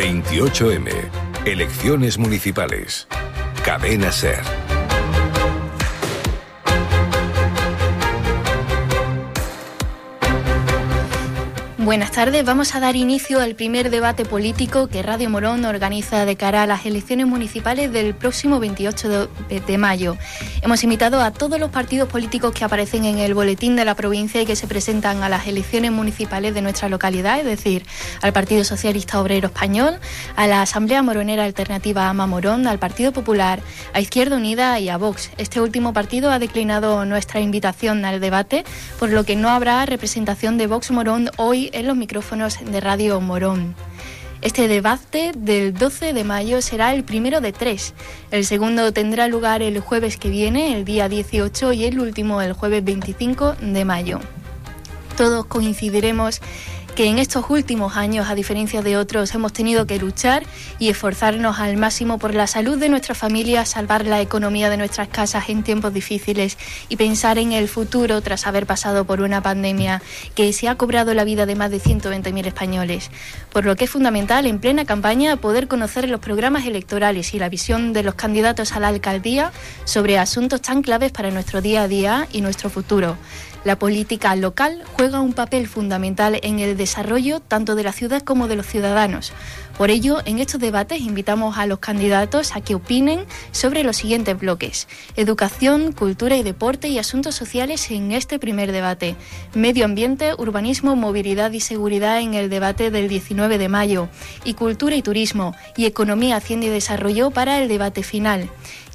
28M. Elecciones municipales. Cadena Ser. Buenas tardes, vamos a dar inicio al primer debate político que Radio Morón organiza de cara a las elecciones municipales del próximo 28 de, mayo. Hemos invitado a todos los partidos políticos que aparecen en el boletín de la provincia y que se presentan a las elecciones municipales de nuestra localidad, es decir, al Partido Socialista Obrero Español, a la Asamblea Moronera Alternativa Ama Morón, al Partido Popular, a Izquierda Unida y a Vox. Este último partido ha declinado nuestra invitación al debate, por lo que no habrá representación de Vox Morón hoy en los micrófonos de Radio Morón. Este debate del 12 de mayo será el primero de tres. El segundo tendrá lugar el jueves que viene, el día 18, y el último el jueves 25 de mayo. Todos coincidiremos que en estos últimos años, a diferencia de otros, hemos tenido que luchar y esforzarnos al máximo por la salud de nuestra familia, salvar la economía de nuestras casas en tiempos difíciles y pensar en el futuro tras haber pasado por una pandemia que se ha cobrado la vida de más de 120.000 españoles. Por lo que es fundamental en plena campaña poder conocer los programas electorales y la visión de los candidatos a la alcaldía sobre asuntos tan claves para nuestro día a día y nuestro futuro. La política local juega un papel fundamental en el desarrollo tanto de la ciudad como de los ciudadanos. Por ello, en estos debates invitamos a los candidatos a que opinen sobre los siguientes bloques. Educación, cultura y deporte y asuntos sociales en este primer debate. Medio ambiente, urbanismo, movilidad y seguridad en el debate del 19 de mayo. Y cultura y turismo y economía, hacienda y desarrollo para el debate final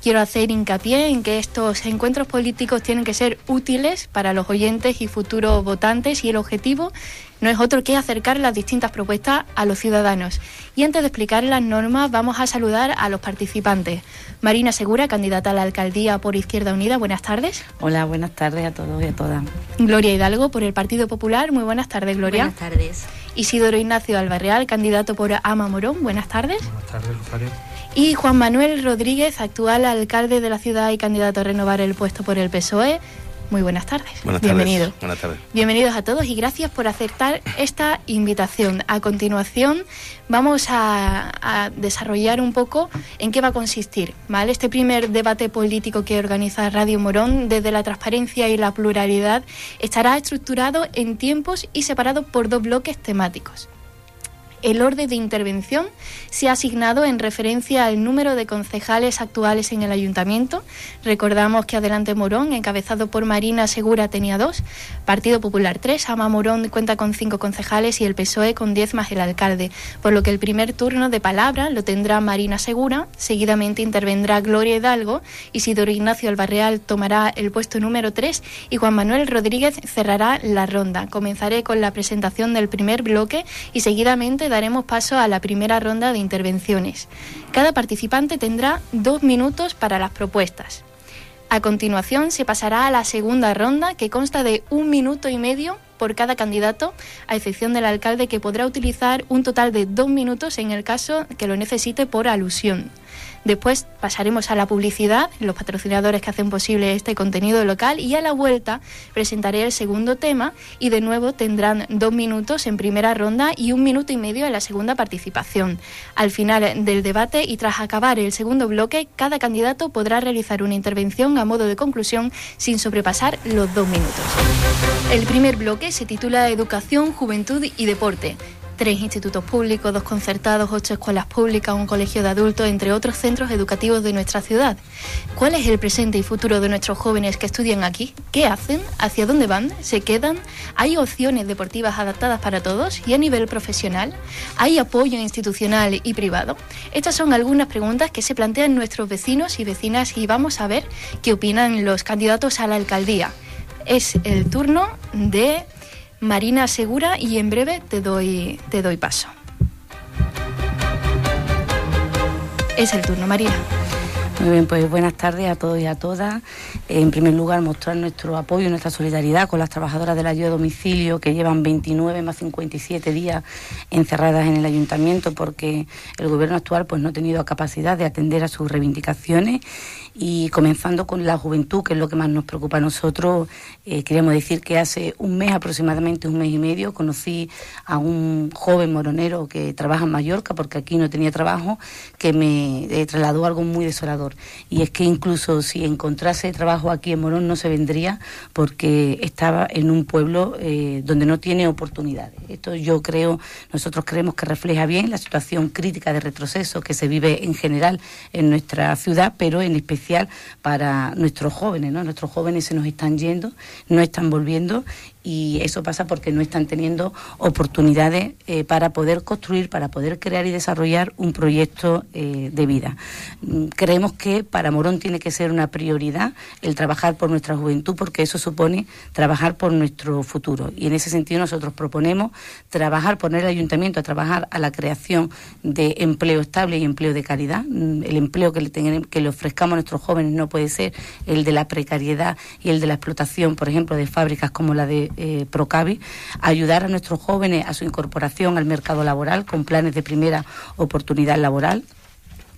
quiero hacer hincapié en que estos encuentros políticos tienen que ser útiles para los oyentes y futuros votantes y el objetivo no es otro que acercar las distintas propuestas a los ciudadanos. Y antes de explicar las normas, vamos a saludar a los participantes. Marina Segura, candidata a la alcaldía por Izquierda Unida, buenas tardes. Hola, buenas tardes a todos y a todas. Gloria Hidalgo, por el Partido Popular, muy buenas tardes, Gloria. Buenas tardes. Isidoro Ignacio Albarreal, candidato por Ama Morón, buenas tardes. Buenas tardes, Rosario y Juan Manuel Rodríguez, actual alcalde de la ciudad y candidato a renovar el puesto por el PSOE. Muy buenas tardes. Buenas Bienvenido. tardes. Buenas tardes. Bienvenidos a todos y gracias por aceptar esta invitación. A continuación vamos a, desarrollar un poco en qué va a consistir ¿vale? este primer debate político que organiza Radio Morón desde la transparencia y la pluralidad. Estará estructurado en tiempos y separado por dos bloques temáticos el orden de intervención se ha asignado en referencia al número de concejales actuales en el ayuntamiento. Recordamos que Adelante Morón, encabezado por Marina Segura, tenía dos, Partido Popular tres, Ama Morón cuenta con cinco concejales y el PSOE con diez más el alcalde, por lo que el primer turno de palabra lo tendrá Marina Segura, seguidamente intervendrá Gloria Hidalgo, Isidoro Ignacio Albarreal tomará el puesto número tres y Juan Manuel Rodríguez cerrará la ronda. Comenzaré con la presentación del primer bloque y seguidamente daremos paso a la primera ronda de intervenciones. Cada participante tendrá dos minutos para las propuestas. A continuación se pasará a la segunda ronda que consta de un minuto y medio por cada candidato, a excepción del alcalde que podrá utilizar un total de dos minutos en el caso que lo necesite por alusión. Después pasaremos a la publicidad, los patrocinadores que hacen posible este contenido local y a la vuelta presentaré el segundo tema y de nuevo tendrán dos minutos en primera ronda y un minuto y medio en la segunda participación. Al final del debate y tras acabar el segundo bloque, cada candidato podrá realizar una intervención a modo de conclusión sin sobrepasar los dos minutos. El primer bloque se titula Educación, Juventud y Deporte tres institutos públicos, dos concertados, ocho escuelas públicas, un colegio de adultos, entre otros centros educativos de nuestra ciudad. ¿Cuál es el presente y futuro de nuestros jóvenes que estudian aquí? ¿Qué hacen? ¿Hacia dónde van? ¿Se quedan? ¿Hay opciones deportivas adaptadas para todos? ¿Y a nivel profesional? ¿Hay apoyo institucional y privado? Estas son algunas preguntas que se plantean nuestros vecinos y vecinas y vamos a ver qué opinan los candidatos a la alcaldía. Es el turno de Marina Segura y en breve te doy, te doy paso. Es el turno, Marina. Muy bien, pues buenas tardes a todos y a todas. En primer lugar, mostrar nuestro apoyo y nuestra solidaridad con las trabajadoras del ayuda a domicilio que llevan 29 más 57 días encerradas en el ayuntamiento porque el gobierno actual pues no ha tenido capacidad de atender a sus reivindicaciones y comenzando con la juventud, que es lo que más nos preocupa a nosotros, eh, queremos decir que hace un mes aproximadamente, un mes y medio, conocí a un joven moronero que trabaja en Mallorca, porque aquí no tenía trabajo, que me eh, trasladó algo muy desolador. Y es que incluso si encontrase trabajo aquí en Morón no se vendría porque estaba en un pueblo eh, donde no tiene oportunidades. Esto yo creo, nosotros creemos que refleja bien la situación crítica de retroceso que se vive en general en nuestra ciudad, pero en especial para nuestros jóvenes, ¿no? Nuestros jóvenes se nos están yendo, no están volviendo y eso pasa porque no están teniendo oportunidades eh, para poder construir, para poder crear y desarrollar un proyecto eh, de vida. Mm, creemos que para Morón tiene que ser una prioridad el trabajar por nuestra juventud porque eso supone trabajar por nuestro futuro y en ese sentido nosotros proponemos trabajar, poner el ayuntamiento a trabajar a la creación de empleo estable y empleo de calidad. Mm, el empleo que le, que le ofrezcamos a nuestros jóvenes no puede ser el de la precariedad y el de la explotación, por ejemplo, de fábricas como la de eh, Procavi, ayudar a nuestros jóvenes a su incorporación al mercado laboral con planes de primera oportunidad laboral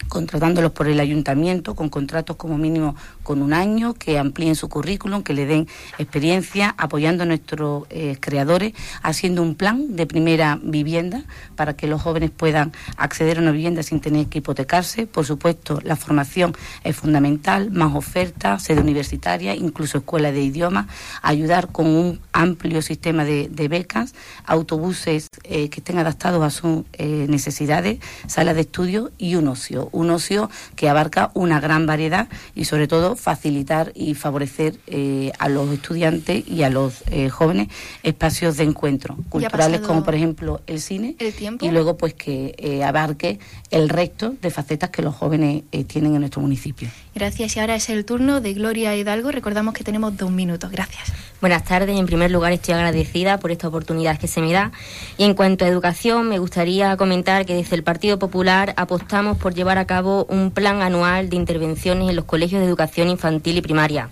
contratándolos por el ayuntamiento con contratos como mínimo con un año, que amplíen su currículum, que le den experiencia, apoyando a nuestros eh, creadores, haciendo un plan de primera vivienda para que los jóvenes puedan acceder a una vivienda sin tener que hipotecarse. Por supuesto, la formación es fundamental, más ofertas, sede universitaria, incluso escuela de idiomas, ayudar con un amplio sistema de, becas, autobuses eh, que estén adaptados a sus eh, necesidades, salas de estudio y un ocio un ocio que abarca una gran variedad y sobre todo facilitar y favorecer eh, a los estudiantes y a los eh, jóvenes espacios de encuentro culturales como por ejemplo el cine y luego pues que eh, abarque el resto de facetas que los jóvenes tienen en nuestro municipio. Gracias y ahora es el turno de Gloria Hidalgo. Recordamos que tenemos dos minutos. Gracias. Buenas tardes. En primer lugar estoy agradecida por esta oportunidad que se me da y en cuanto a educación me gustaría comentar que desde el Partido Popular apostamos por llevar a cabo un plan anual de intervenciones en los colegios de educación infantil y primaria,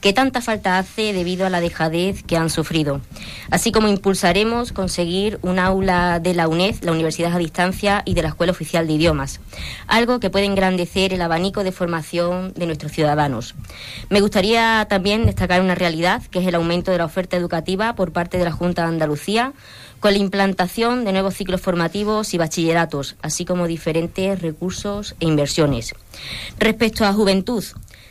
que tanta falta hace debido a la dejadez que han sufrido. Así como impulsaremos conseguir un aula de la UNED, la Universidad a Distancia y de la Escuela Oficial de Idiomas, algo que puede engrandecer el abanico de formación de nuestros ciudadanos. Me gustaría también destacar una realidad, que es el aumento de la oferta educativa por parte de la Junta de Andalucía con la implantación de nuevos ciclos formativos y bachilleratos, así como diferentes recursos e inversiones. Respecto a juventud,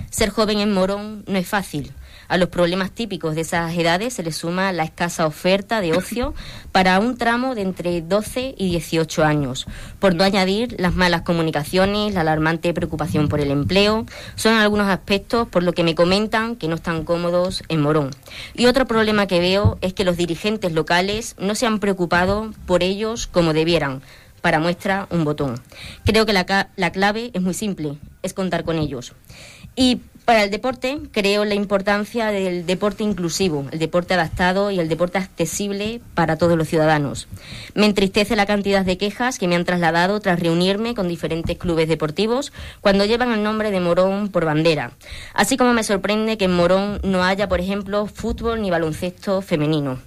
ser joven en Morón no es fácil. A los problemas típicos de esas edades se le suma la escasa oferta de ocio para un tramo de entre 12 y 18 años, por no añadir las malas comunicaciones, la alarmante preocupación por el empleo. Son algunos aspectos por lo que me comentan que no están cómodos en Morón. Y otro problema que veo es que los dirigentes locales no se han preocupado por ellos como debieran para muestra un botón. Creo que la, la, clave es muy simple, es contar con ellos. Y para el deporte, creo la importancia del deporte inclusivo, el deporte adaptado y el deporte accesible para todos los ciudadanos. Me entristece la cantidad de quejas que me han trasladado tras reunirme con diferentes clubes deportivos cuando llevan el nombre de Morón por bandera. Así como me sorprende que en Morón no haya, por ejemplo, fútbol ni baloncesto femenino.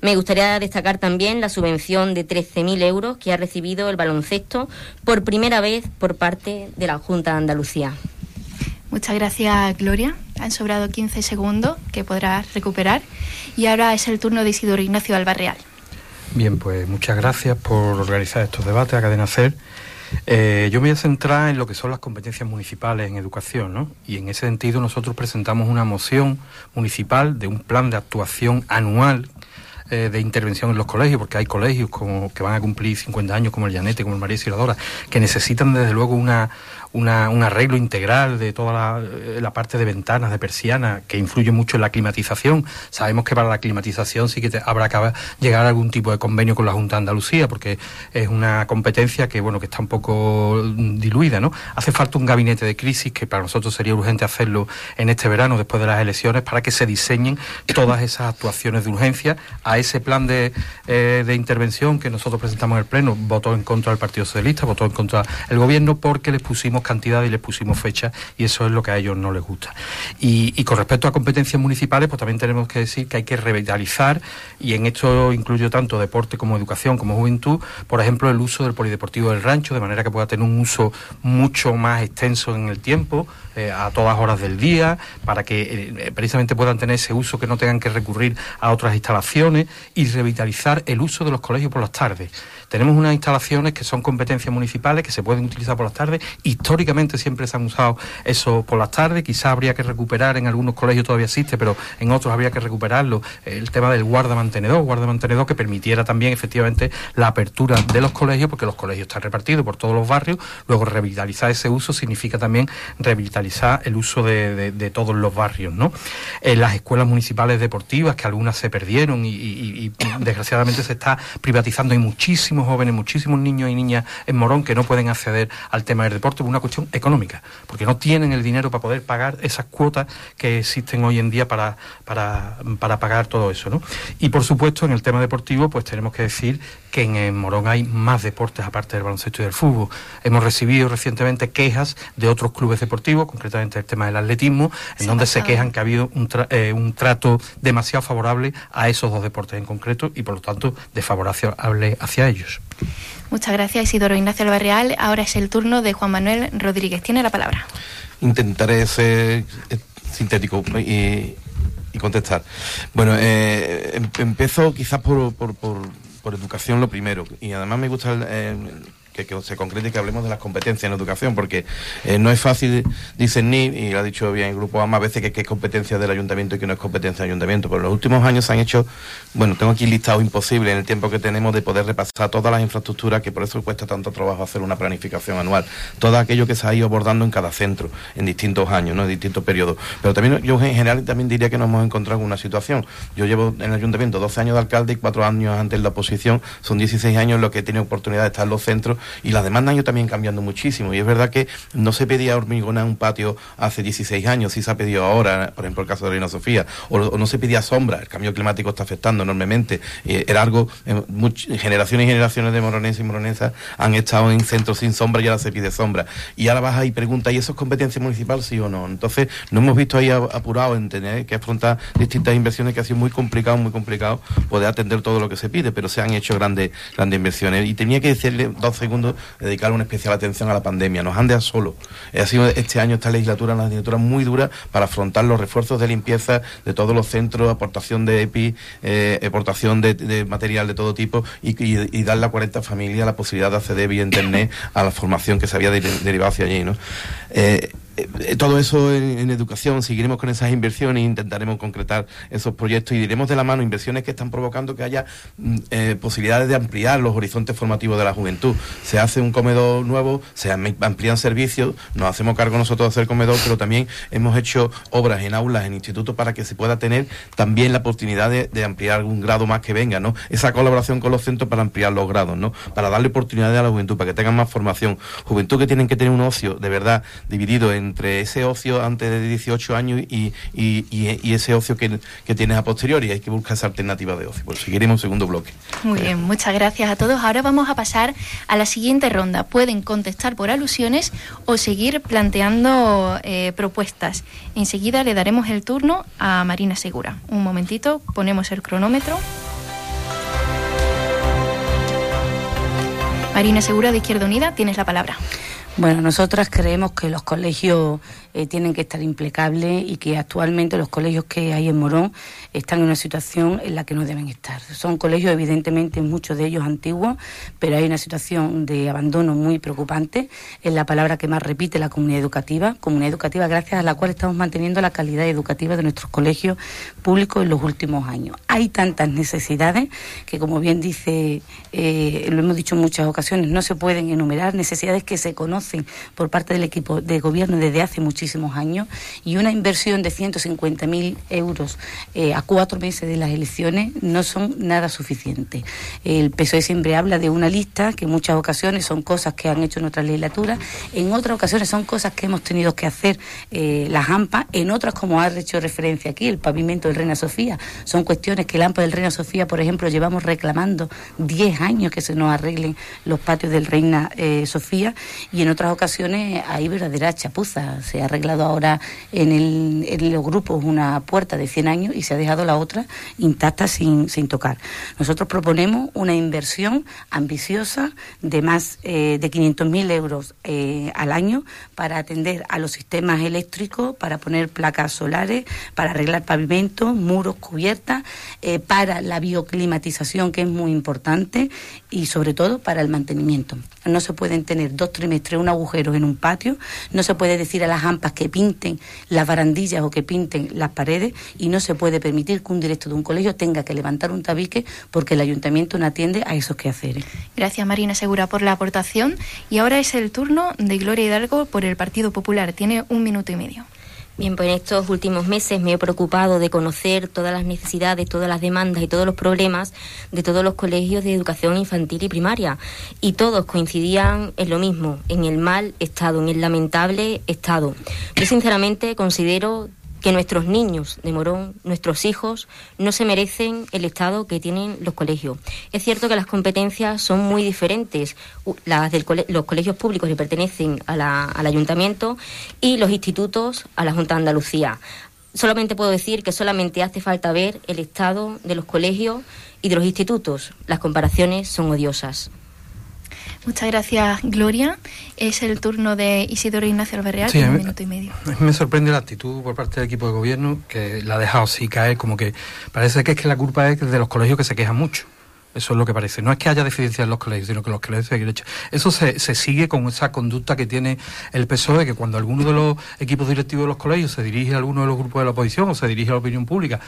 Me gustaría destacar también la subvención de 13.000 euros que ha recibido el baloncesto por primera vez por parte de la Junta de Andalucía. Muchas gracias, Gloria. Han sobrado 15 segundos que podrás recuperar. Y ahora es el turno de Isidoro Ignacio Albarreal. Bien, pues muchas gracias por organizar estos debates a Cadena Ser. Eh, yo me voy a centrar en lo que son las competencias municipales en educación, ¿no? Y en ese sentido nosotros presentamos una moción municipal de un plan de actuación anual eh, de intervención en los colegios, porque hay colegios como que van a cumplir 50 años, como el Llanete, como el María Siladora, que necesitan desde luego una, un arreglo integral de toda eh, la, parte de ventanas, de persianas, que influye mucho en la climatización. Sabemos que para la climatización sí que habrá que llegar a algún tipo de convenio con la Junta de Andalucía, porque es una competencia que, bueno, que está un poco diluida, ¿no? Hace falta un gabinete de crisis, que para nosotros sería urgente hacerlo en este verano, después de las elecciones, para que se diseñen todas esas actuaciones de urgencia a ese plan de, eh, de intervención que nosotros presentamos en el Pleno. Votó en contra del Partido Socialista, votó en contra el Gobierno, porque les pusimos cantidad y les pusimos fecha y eso es lo que a ellos no les gusta. Y, con respecto a competencias municipales, pues también tenemos que decir que hay que revitalizar y en esto incluyo tanto deporte como educación como juventud, por ejemplo, el uso del polideportivo del rancho, de manera que pueda tener un uso mucho más extenso en el tiempo, eh, a todas horas del día, para que eh, precisamente puedan tener ese uso, que no tengan que recurrir a otras instalaciones y revitalizar el uso de los colegios por las tardes. Tenemos unas instalaciones que son competencias municipales que se pueden utilizar por las tardes. Históricamente siempre se han usado eso por las tardes. Quizá habría que recuperar, en algunos colegios todavía existe, pero en otros habría que recuperarlo. El tema del guarda-mantenedor, guarda-mantenedor que permitiera también efectivamente la apertura de los colegios, porque los colegios están repartidos por todos los barrios. Luego revitalizar ese uso significa también revitalizar el uso de, todos los barrios. ¿no? En las escuelas municipales deportivas, que algunas se perdieron y, y desgraciadamente se está privatizando, hay muchísimos jóvenes, muchísimos niños y niñas en Morón que no pueden acceder al tema del deporte por una cuestión económica, porque no tienen el dinero para poder pagar esas cuotas que existen hoy en día para, para, para pagar todo eso. ¿no? Y por supuesto, en el tema deportivo, pues tenemos que decir que en, Morón hay más deportes aparte del baloncesto y del fútbol. Hemos recibido recientemente quejas de otros clubes deportivos, concretamente el tema del atletismo, en donde se quejan que ha habido un, eh, un trato demasiado favorable a esos dos deportes en concreto y por lo tanto desfavorable hacia ellos. Muchas gracias Isidoro Ignacio Albarreal. Ahora es el turno de Juan Manuel Rodríguez. Tiene la palabra. Intentaré ser eh, sintético y, contestar. Bueno, eh, em, empiezo quizás por, por, por, educación lo primero. Y además me gusta el que, se concrete y que hablemos de las competencias en educación, porque eh, no es fácil discernir, y lo ha dicho bien el grupo AMA a veces que, es competencia del ayuntamiento y que no es competencia del ayuntamiento, pero en los últimos años se han hecho, bueno, tengo aquí listado imposible en el tiempo que tenemos de poder repasar todas las infraestructuras, que por eso cuesta tanto trabajo hacer una planificación anual, todo aquello que se ha ido abordando en cada centro, en distintos años, ¿no? en distintos periodos. Pero también yo en general también diría que nos hemos encontrado con una situación. Yo llevo en el ayuntamiento 12 años de alcalde y 4 años antes en la oposición, son 16 años en los que he tenido oportunidad de estar en los centros y las demanda han ido también cambiando muchísimo. Y es verdad que no se pedía hormigona un patio hace 16 años, sí se ha pedido ahora, por ejemplo el caso de Reina Sofía, o, no se pedía sombra, el cambio climático está afectando enormemente. Eh, era algo, eh, generaciones y generaciones de moroneses y moronesas han estado en centros sin sombra y ahora se pide sombra. Y ahora vas y preguntas, ¿y eso es competencia municipal, sí o no? Entonces, no hemos visto ahí apurado en tener que afrontar distintas inversiones que ha sido muy complicado, muy complicado poder atender todo lo que se pide, pero se han hecho grandes, grandes inversiones. Y tenía que decirle dos segundos dedicar una especial atención a la pandemia. Nos han dejado solo. Ha sido este año esta legislatura una legislatura muy dura para afrontar los refuerzos de limpieza de todos los centros, aportación de EPI, eh, aportación de, material de todo tipo y, y, darle a 40 familias la posibilidad de acceder vía internet a la formación que se había derivado hacia allí. ¿no? Eh, eh, todo eso en, educación, seguiremos con esas inversiones e intentaremos concretar esos proyectos y diremos de la mano inversiones que están provocando que haya mm, eh, posibilidades de ampliar los horizontes formativos de la juventud. Se hace un comedor nuevo, se amplían servicios, nos hacemos cargo nosotros de hacer comedor, pero también hemos hecho obras en aulas, en institutos, para que se pueda tener también la oportunidad de, ampliar algún grado más que venga, ¿no? Esa colaboración con los centros para ampliar los grados, ¿no? Para darle oportunidades a la juventud, para que tengan más formación. Juventud que tienen que tener un ocio de verdad dividido en entre ese ocio antes de 18 años y, ese ocio que, tienes a posteriori. Hay que buscar esa alternativa de ocio. Pues seguiremos un segundo bloque. Muy bien, muchas gracias a todos. Ahora vamos a pasar a la siguiente ronda. Pueden contestar por alusiones o seguir planteando eh, propuestas. Enseguida le daremos el turno a Marina Segura. Un momentito, ponemos el cronómetro. Marina Segura de Izquierda Unida, tienes la palabra. Bueno, nosotras creemos que los colegios eh, tienen que estar implacables y que actualmente los colegios que hay en Morón están en una situación en la que no deben estar. Son colegios, evidentemente, muchos de ellos antiguos, pero hay una situación de abandono muy preocupante. Es la palabra que más repite la comunidad educativa, comunidad educativa gracias a la cual estamos manteniendo la calidad educativa de nuestros colegios públicos en los últimos años. Hay tantas necesidades que, como bien dice, eh, lo hemos dicho en muchas ocasiones, no se pueden enumerar, necesidades que se conocen por parte del equipo de gobierno desde hace muchísimos años y una inversión de 150.000 euros eh, a cuatro meses de las elecciones no son nada suficientes. El PSOE siempre habla de una lista que en muchas ocasiones son cosas que han hecho en otras legislaturas, en otras ocasiones son cosas que hemos tenido que hacer eh, las AMPA, en otras, como ha hecho referencia aquí, el pavimento del Reina Sofía, son cuestiones que el AMPA del Reina Sofía, por ejemplo, llevamos reclamando 10 años que se nos arreglen los patios del Reina eh, Sofía y en otras ocasiones hay verdadera chapuza. Se arreglado ahora en, el, en los grupos una puerta de 100 años y se ha dejado la otra intacta sin, sin tocar. Nosotros proponemos una inversión ambiciosa de más eh, de 500.000 euros eh, al año para atender a los sistemas eléctricos, para poner placas solares, para arreglar pavimentos, muros, cubiertas, eh, para la bioclimatización, que es muy importante, y sobre todo para el mantenimiento. No se pueden tener dos trimestres un agujero en un patio, no se puede decir a las AMPAs que pinten las barandillas o que pinten las paredes y no se puede permitir que un directo de un colegio tenga que levantar un tabique porque el ayuntamiento no atiende a esos quehaceres. Gracias Marina Segura por la aportación y ahora es el turno de Gloria Hidalgo por el Partido Popular. Tiene un minuto y medio. Bien, pues en estos últimos meses me he preocupado de conocer todas las necesidades, todas las demandas y todos los problemas de todos los colegios de educación infantil y primaria. Y todos coincidían en lo mismo, en el mal estado, en el lamentable estado. Yo sinceramente considero que nuestros niños de Morón, nuestros hijos, no se merecen el estado que tienen los colegios. Es cierto que las competencias son muy diferentes. Las de los colegios públicos le pertenecen al ayuntamiento y los institutos a la Junta de Andalucía. Solamente puedo decir que solamente hace falta ver el estado de los colegios y de los institutos. Las comparaciones son odiosas. Muchas gracias, Gloria. Es el turno de Isidoro Ignacio Alberreal, un minuto y medio. Me sorprende la actitud por parte del equipo de gobierno, que la ha dejado así caer, como que parece que es que la culpa es de los colegios que se quejan mucho. Eso es lo que parece. No es que haya deficiencia en los colegios, sino que los colegios se hecho. Eso se, se, sigue con esa conducta que tiene el PSOE, que cuando alguno de los equipos directivos de los colegios se dirige a alguno de los grupos de la oposición o se dirige a la opinión pública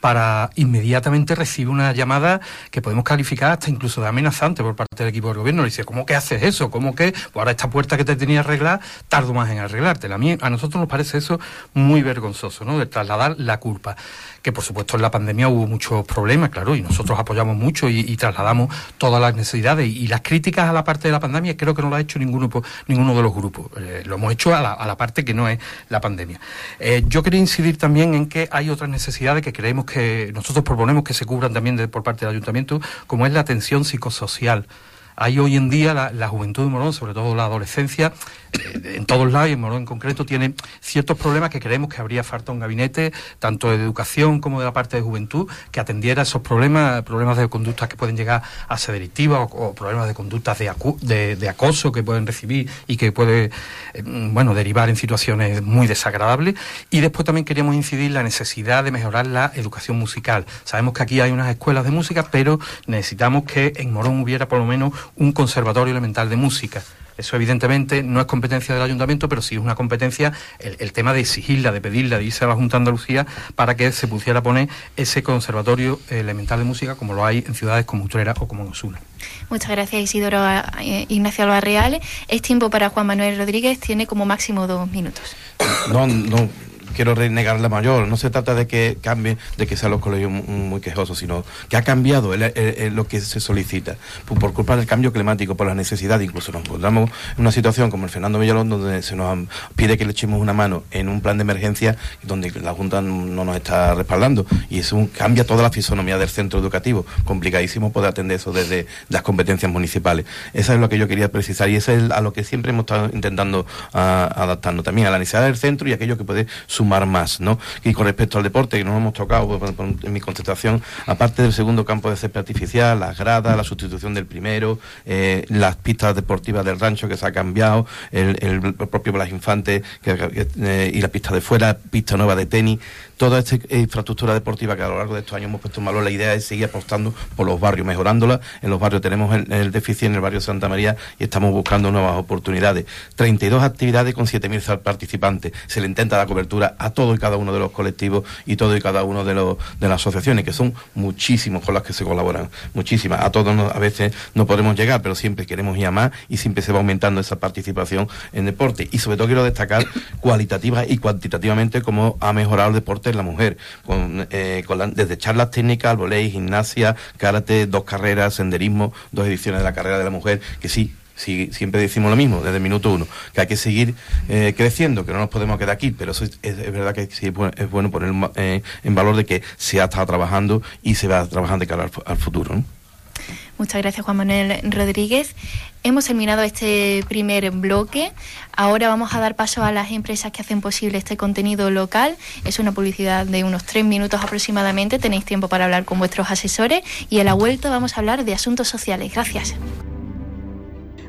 para inmediatamente recibir una llamada que podemos calificar hasta incluso de amenazante por parte del equipo del gobierno. Le dice, ¿cómo que haces eso? ¿Cómo que pues ahora esta puerta que te tenía arreglar, tardo más en arreglártela? A nosotros nos parece eso muy vergonzoso, ¿no? De trasladar la culpa que por supuesto en la pandemia hubo muchos problemas, claro, y nosotros apoyamos mucho y, trasladamos todas las necesidades y, las críticas a la parte de la pandemia creo que no lo ha hecho ninguno, ninguno de los grupos, eh, lo hemos hecho a la, parte que no es la pandemia. Eh, yo quería incidir también en que hay otras necesidades que creemos que nosotros proponemos que se cubran también por parte del ayuntamiento, como es la atención psicosocial. Hay hoy en día la, juventud de Morón, sobre todo la adolescencia, eh, en todos lados y en Morón en concreto, tiene ciertos problemas que creemos que habría falta un gabinete, tanto de educación como de la parte de juventud, que atendiera esos problemas, problemas de conductas que pueden llegar a ser delictivas o, problemas de conductas de, de, acoso que pueden recibir y que puede, eh, bueno, derivar en situaciones muy desagradables. Y después también queríamos incidir la necesidad de mejorar la educación musical. Sabemos que aquí hay unas escuelas de música, pero necesitamos que en Morón hubiera por lo menos un conservatorio elemental de música. Eso evidentemente no es competencia del ayuntamiento, pero sí es una competencia el, tema de exigirla, de pedirla, de irse a la Junta de Andalucía para que se pudiera poner ese conservatorio elemental de música como lo hay en ciudades como Utrera o como Osuna. Muchas gracias Isidoro eh, Ignacio Albarreal. Es tiempo para Juan Manuel Rodríguez, tiene como máximo dos minutos. No, no, quiero renegar la mayor. No se trata de que cambie, de que sean los colegios muy quejosos, sino que ha cambiado lo que se solicita. Por, culpa del cambio climático, por la necesidad, incluso nos encontramos en una situación como el Fernando Villalón, donde se nos pide que le echemos una mano en un plan de emergencia donde la Junta no nos está respaldando. Y eso cambia toda la fisonomía del centro educativo. Complicadísimo poder atender eso desde las competencias municipales. Eso es lo que yo quería precisar y eso es a lo que siempre hemos estado intentando ah, adaptando también a la necesidad del centro y aquello que puede sumar más, ¿no? Y con respecto al deporte, que nos hemos tocado en mi concentración, aparte del segundo campo de césped artificial, las gradas, la sustitución del primero, eh, las pistas deportivas del rancho que se ha cambiado, el, propio Blas Infante eh, y la pista de fuera, pista nueva de tenis, toda esta infraestructura deportiva que a lo largo de estos años hemos puesto en valor, la idea es seguir apostando por los barrios, mejorándola. En los barrios tenemos el, déficit en el barrio Santa María y estamos buscando nuevas oportunidades. 32 actividades con 7.000 participantes. Se le intenta la cobertura a todo y cada uno de los colectivos y todo y cada uno de, los, de las asociaciones, que son muchísimos con las que se colaboran, muchísimas. A todos a veces no podemos llegar, pero siempre queremos ir a más y siempre se va aumentando esa participación en deporte. Y sobre todo quiero destacar cualitativa y cuantitativamente cómo ha mejorado el deporte en la mujer, con, eh, desde charlas técnicas, volei, gimnasia, karate, dos carreras, senderismo, dos ediciones de la carrera de la mujer, que sí, Sí, siempre decimos lo mismo desde el minuto uno, que hay que seguir eh, creciendo, que no nos podemos quedar aquí, pero eso es, verdad que sí, es bueno poner eh, en valor de que se ha estado trabajando y se va a trabajar de cara al, futuro. Muchas gracias, Juan Manuel Rodríguez. Hemos terminado este primer bloque. Ahora vamos a dar paso a las empresas que hacen posible este contenido local. Es una publicidad de unos tres minutos aproximadamente. Tenéis tiempo para hablar con vuestros asesores y a la vuelta vamos a hablar de asuntos sociales. Gracias.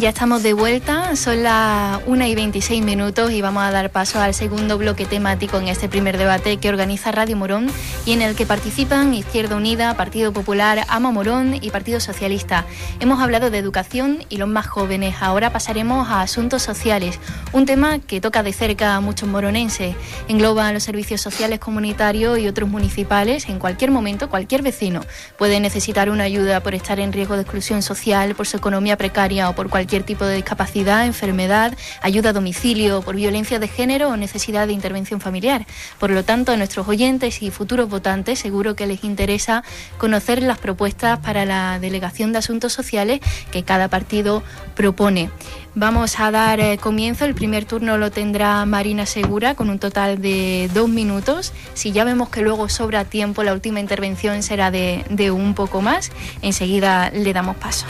Ya estamos de vuelta, son las 1 y 26 minutos y vamos a dar paso al segundo bloque temático en este primer debate que organiza Radio Morón y en el que participan Izquierda Unida, Partido Popular, Ama Morón y Partido Socialista. Hemos hablado de educación y los más jóvenes, ahora pasaremos a asuntos sociales, un tema que toca de cerca a muchos moronenses. Engloba los servicios sociales comunitarios y otros municipales. En cualquier momento, cualquier vecino puede necesitar una ayuda por estar en riesgo de exclusión social, por su economía precaria o por cualquier cualquier tipo de discapacidad, enfermedad, ayuda a domicilio por violencia de género o necesidad de intervención familiar. Por lo tanto, a nuestros oyentes y futuros votantes seguro que les interesa conocer las propuestas para la Delegación de Asuntos Sociales que cada partido propone. Vamos a dar eh, comienzo. El primer turno lo tendrá Marina Segura con un total de dos minutos. Si ya vemos que luego sobra tiempo, la última intervención será de, de un poco más. Enseguida le damos paso.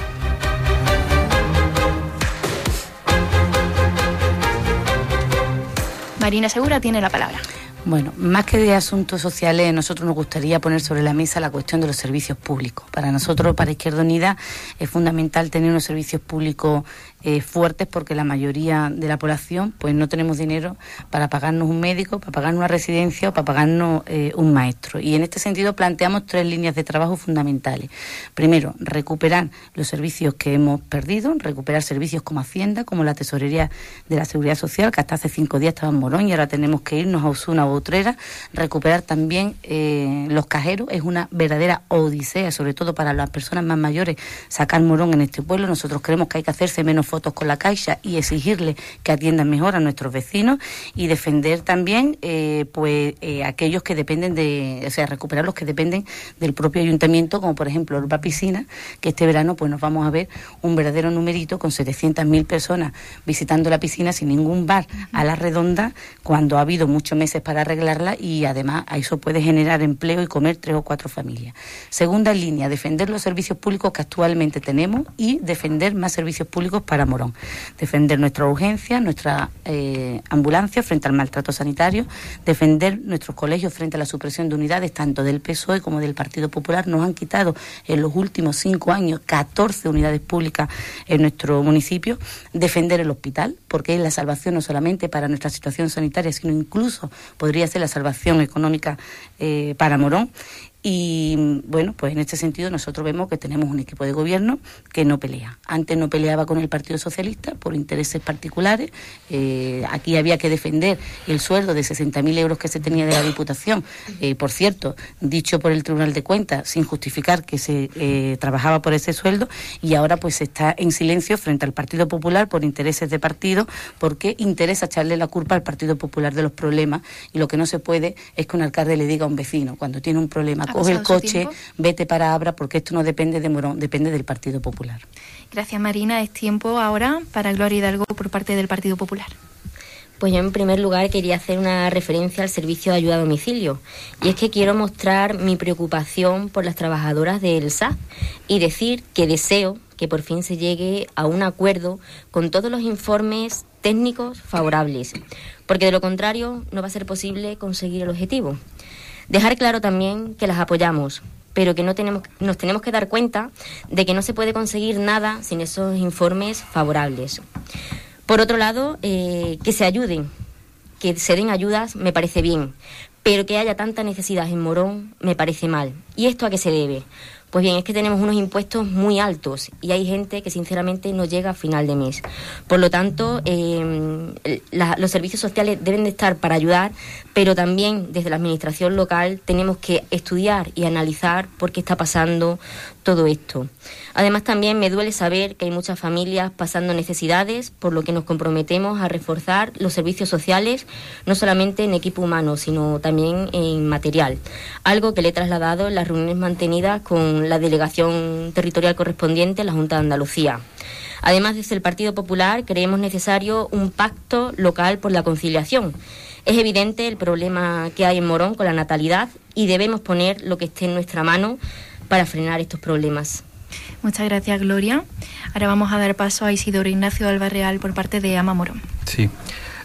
Marina Segura tiene la palabra. Bueno, más que de asuntos sociales, nosotros nos gustaría poner sobre la mesa la cuestión de los servicios públicos. Para nosotros, para Izquierda Unida, es fundamental tener unos servicios públicos eh, fuertes porque la mayoría de la población pues no tenemos dinero para pagarnos un médico, para pagarnos una residencia o para pagarnos eh, un maestro. Y en este sentido planteamos tres líneas de trabajo fundamentales. Primero, recuperar los servicios que hemos perdido, recuperar servicios como Hacienda, como la Tesorería de la Seguridad Social, que hasta hace cinco días estaba en Morón y ahora tenemos que irnos a Osuna o Utrera. Recuperar también eh, los cajeros es una verdadera odisea, sobre todo para las personas más mayores, sacar Morón en este pueblo. Nosotros creemos que hay que hacerse menos fotos con la Caixa y exigirle que atiendan mejor a nuestros vecinos y defender también eh, pues eh, aquellos que dependen de, o sea, recuperar los que dependen del propio ayuntamiento, como por ejemplo Urba Piscina, que este verano pues nos vamos a ver un verdadero numerito con 700.000 personas visitando la piscina sin ningún bar a la redonda cuando ha habido muchos meses para arreglarla y además a eso puede generar empleo y comer tres o cuatro familias. Segunda línea, defender los servicios públicos que actualmente tenemos y defender más servicios públicos para Morón. Defender nuestra urgencia, nuestra eh, ambulancia frente al maltrato sanitario, defender nuestros colegios frente a la supresión de unidades, tanto del PSOE como del Partido Popular. Nos han quitado en los últimos cinco años 14 unidades públicas en nuestro municipio. Defender el hospital, porque es la salvación no solamente para nuestra situación sanitaria, sino incluso podría ser la salvación económica eh, para Morón y bueno, pues en este sentido nosotros vemos que tenemos un equipo de gobierno que no pelea. Antes no peleaba con el Partido Socialista por intereses particulares. Eh, aquí había que defender el sueldo de 60.000 euros que se tenía de la Diputación. Eh, por cierto, dicho por el Tribunal de Cuentas, sin justificar que se eh, trabajaba por ese sueldo. Y ahora pues está en silencio frente al Partido Popular por intereses de partido, porque interesa echarle la culpa al Partido Popular de los problemas. Y lo que no se puede es que un alcalde le diga a un vecino, cuando tiene un problema coge el coche, vete para Abra, porque esto no depende de Morón, depende del Partido Popular. Gracias, Marina. Es tiempo ahora para Gloria Hidalgo por parte del Partido Popular. Pues yo en primer lugar quería hacer una referencia al servicio de ayuda a domicilio. Y es que quiero mostrar mi preocupación por las trabajadoras del SAP y decir que deseo que por fin se llegue a un acuerdo con todos los informes técnicos favorables, porque de lo contrario no va a ser posible conseguir el objetivo. Dejar claro también que las apoyamos, pero que no tenemos, nos tenemos que dar cuenta de que no se puede conseguir nada sin esos informes favorables. Por otro lado, eh, que se ayuden, que se den ayudas me parece bien, pero que haya tanta necesidad en Morón me parece mal. ¿Y esto a qué se debe? Pues bien, es que tenemos unos impuestos muy altos y hay gente que sinceramente no llega a final de mes. Por lo tanto, em, los servicios sociales deben de estar para ayudar, pero también desde la administración local tenemos que estudiar y analizar por qué está pasando todo esto. Además, también me duele saber que hay muchas familias pasando necesidades, por lo que nos comprometemos a reforzar los servicios sociales, no solamente en equipo humano, sino también en material. Algo que le he trasladado en las reuniones mantenidas con la delegación territorial correspondiente, la Junta de Andalucía. Además, desde el Partido Popular creemos necesario un pacto local por la conciliación. Es evidente el problema que hay en Morón con la natalidad y debemos poner lo que esté en nuestra mano para frenar estos problemas. Muchas gracias, Gloria. Ahora vamos a dar paso a Isidoro Ignacio Albarreal por parte de Ama Morón. Sí.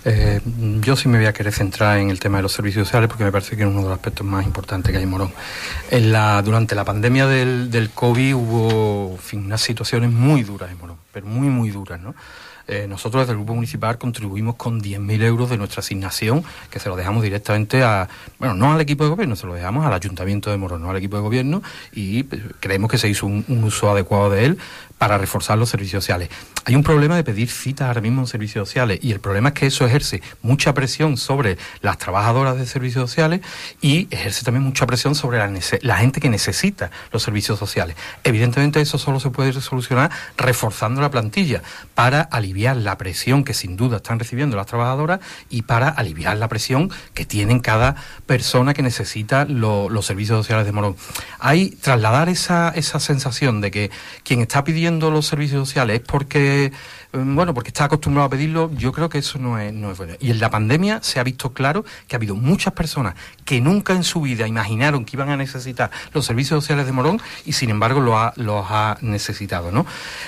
Eh, yo sí me voy a querer centrar en el tema de los servicios sociales porque me parece que es uno de los aspectos más importantes que hay en Morón. En la, durante la pandemia del, del COVID hubo unas situaciones muy duras en Morón, pero muy, muy duras, ¿no? Eh, nosotros desde el Grupo Municipal contribuimos con 10.000 euros de nuestra asignación, que se lo dejamos directamente a, bueno, no al equipo de gobierno, se lo dejamos al Ayuntamiento de Morón, no al equipo de gobierno, y pues, creemos que se hizo un, uso adecuado de él para reforzar los servicios sociales. Hay un problema de pedir citas ahora mismo en servicios sociales y el problema es que eso ejerce mucha presión sobre las trabajadoras de servicios sociales y ejerce también mucha presión sobre la, gente que necesita los servicios sociales. Evidentemente eso solo se puede solucionar reforzando la plantilla para aliviar la presión que sin duda están recibiendo las trabajadoras y para aliviar la presión que tienen cada persona que necesita los servicios sociales de Morón. Hay trasladar esa, esa sensación de que quien está pidiendo los servicios sociales es porque Mm, bueno, porque está acostumbrado a pedirlo, yo creo que eso no es, no es bueno. Y en la pandemia se ha visto claro que ha habido muchas personas que nunca en su vida imaginaron que iban a necesitar los servicios sociales de Morón y sin embargo los ha necesitado, ¿no?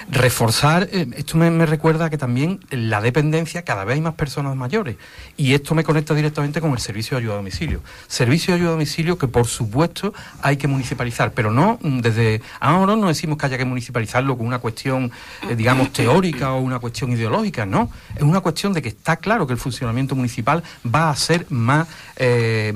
Reforzar, eh, esto me, recuerda que también la dependencia, cada vez hay más personas mayores y esto me conecta directamente con el servicio de ayuda a domicilio. Servicio de ayuda a domicilio que por supuesto hay que municipalizar, pero no mm, desde ahora no decimos que haya que municipalizarlo con una cuestión, eh, digamos, teórica o una cuestión ideológica, no. Es una cuestión de que está claro que el funcionamiento municipal va a ser más eh,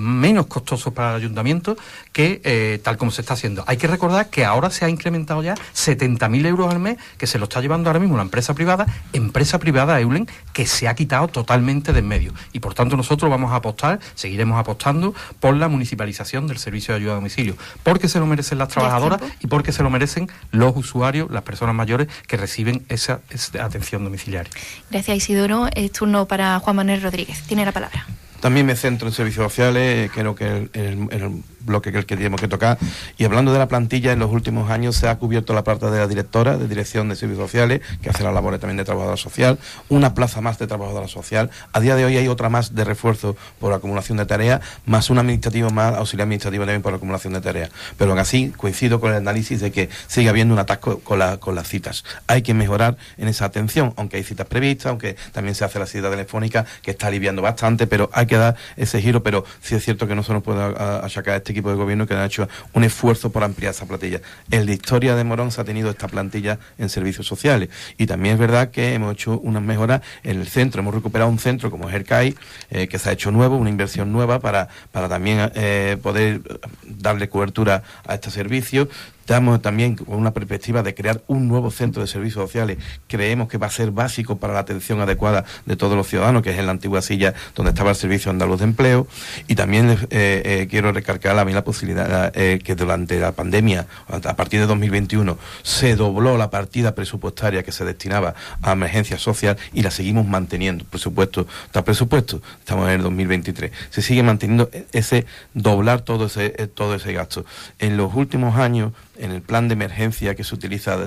costoso para el ayuntamiento que eh, tal como se está haciendo. Hay que recordar que ahora se ha incrementado ya 70.000 euros al mes, que se lo está llevando ahora mismo la empresa privada, empresa privada Eulen, que se ha quitado totalmente de en medio. Y por tanto nosotros vamos a apostar, seguiremos apostando por la municipalización del servicio de ayuda a domicilio, porque se lo merecen las trabajadoras y porque se lo merecen los usuarios, las personas mayores que reciben esa atención domiciliaria. Gracias Isidoro. Es turno para Juan Manuel Rodríguez. Tiene la palabra. También me centro en servicios sociales, creo que el, el, bloque que el que tenemos que tocar. Y hablando de la plantilla, en los últimos años se ha cubierto la parte de la directora de Dirección de Servicios Sociales, que hace la labor también de trabajadora social, una plaza más de trabajadora social. A día de hoy hay otra más de refuerzo por acumulación de tareas, más un administrativo más, auxiliar administrativo también por acumulación de tareas. Pero aún así coincido con el análisis de que sigue habiendo un atasco con, la, con las citas. Hay que mejorar en esa atención, aunque hay citas previstas, aunque también se hace la cita telefónica, que está aliviando bastante, pero hay que dar ese giro, pero sí es cierto que no se nos puede achacar a este equipo de gobierno que ha hecho un esfuerzo por ampliar esa plantilla. En la historia de Morón se ha tenido esta plantilla en servicios sociales y también es verdad que hemos hecho unas mejoras en el centro, hemos recuperado un centro como es el eh, que se ha hecho nuevo, una inversión nueva para, para también eh, poder darle cobertura a este servicio. Estamos también con una perspectiva de crear un nuevo centro de servicios sociales. Creemos que va a ser básico para la atención adecuada de todos los ciudadanos, que es en la antigua silla donde estaba el Servicio Andaluz de Empleo. Y también eh, eh, quiero recalcar a mí la posibilidad eh, que durante la pandemia, a partir de 2021, se dobló la partida presupuestaria que se destinaba a emergencia social y la seguimos manteniendo. Presupuesto, está presupuesto, estamos en el 2023. Se sigue manteniendo ese doblar todo ese, todo ese gasto. En los últimos años, en el plan de emergencia que se utiliza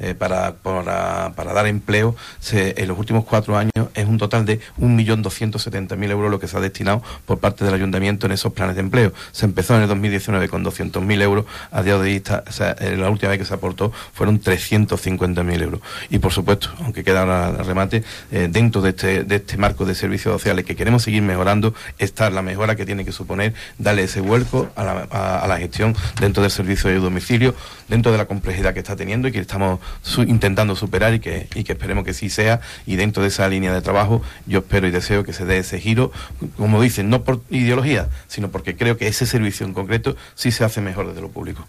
eh, para, para, dar empleo, en los últimos cuatro años es un total de 1.270.000 euros lo que se ha destinado por parte del ayuntamiento en esos planes de empleo. Se empezó en el 2019 con 200.000 euros, a día de hoy, eh, la última vez que se aportó fueron 350.000 euros. Y por supuesto, aunque queda ahora remate, eh, dentro de este, de este marco de servicios sociales que queremos seguir mejorando, está la mejora que tiene que suponer darle ese vuelco a la, a la gestión dentro del servicio de domicilio dentro de la complejidad que está teniendo y que estamos intentando superar y que, y que esperemos que sí sea. Y dentro de esa línea de trabajo, yo espero y deseo que se dé ese giro, como dicen, no por ideología, sino porque creo que ese servicio en concreto sí se hace mejor desde lo público.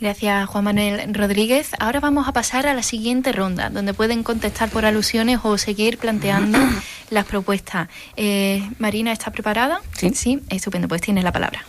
Gracias, Juan Manuel Rodríguez. Ahora vamos a pasar a la siguiente ronda, donde pueden contestar por alusiones o seguir planteando las propuestas. Eh, Marina, ¿está preparada? Sí. Sí, estupendo, pues tiene la palabra.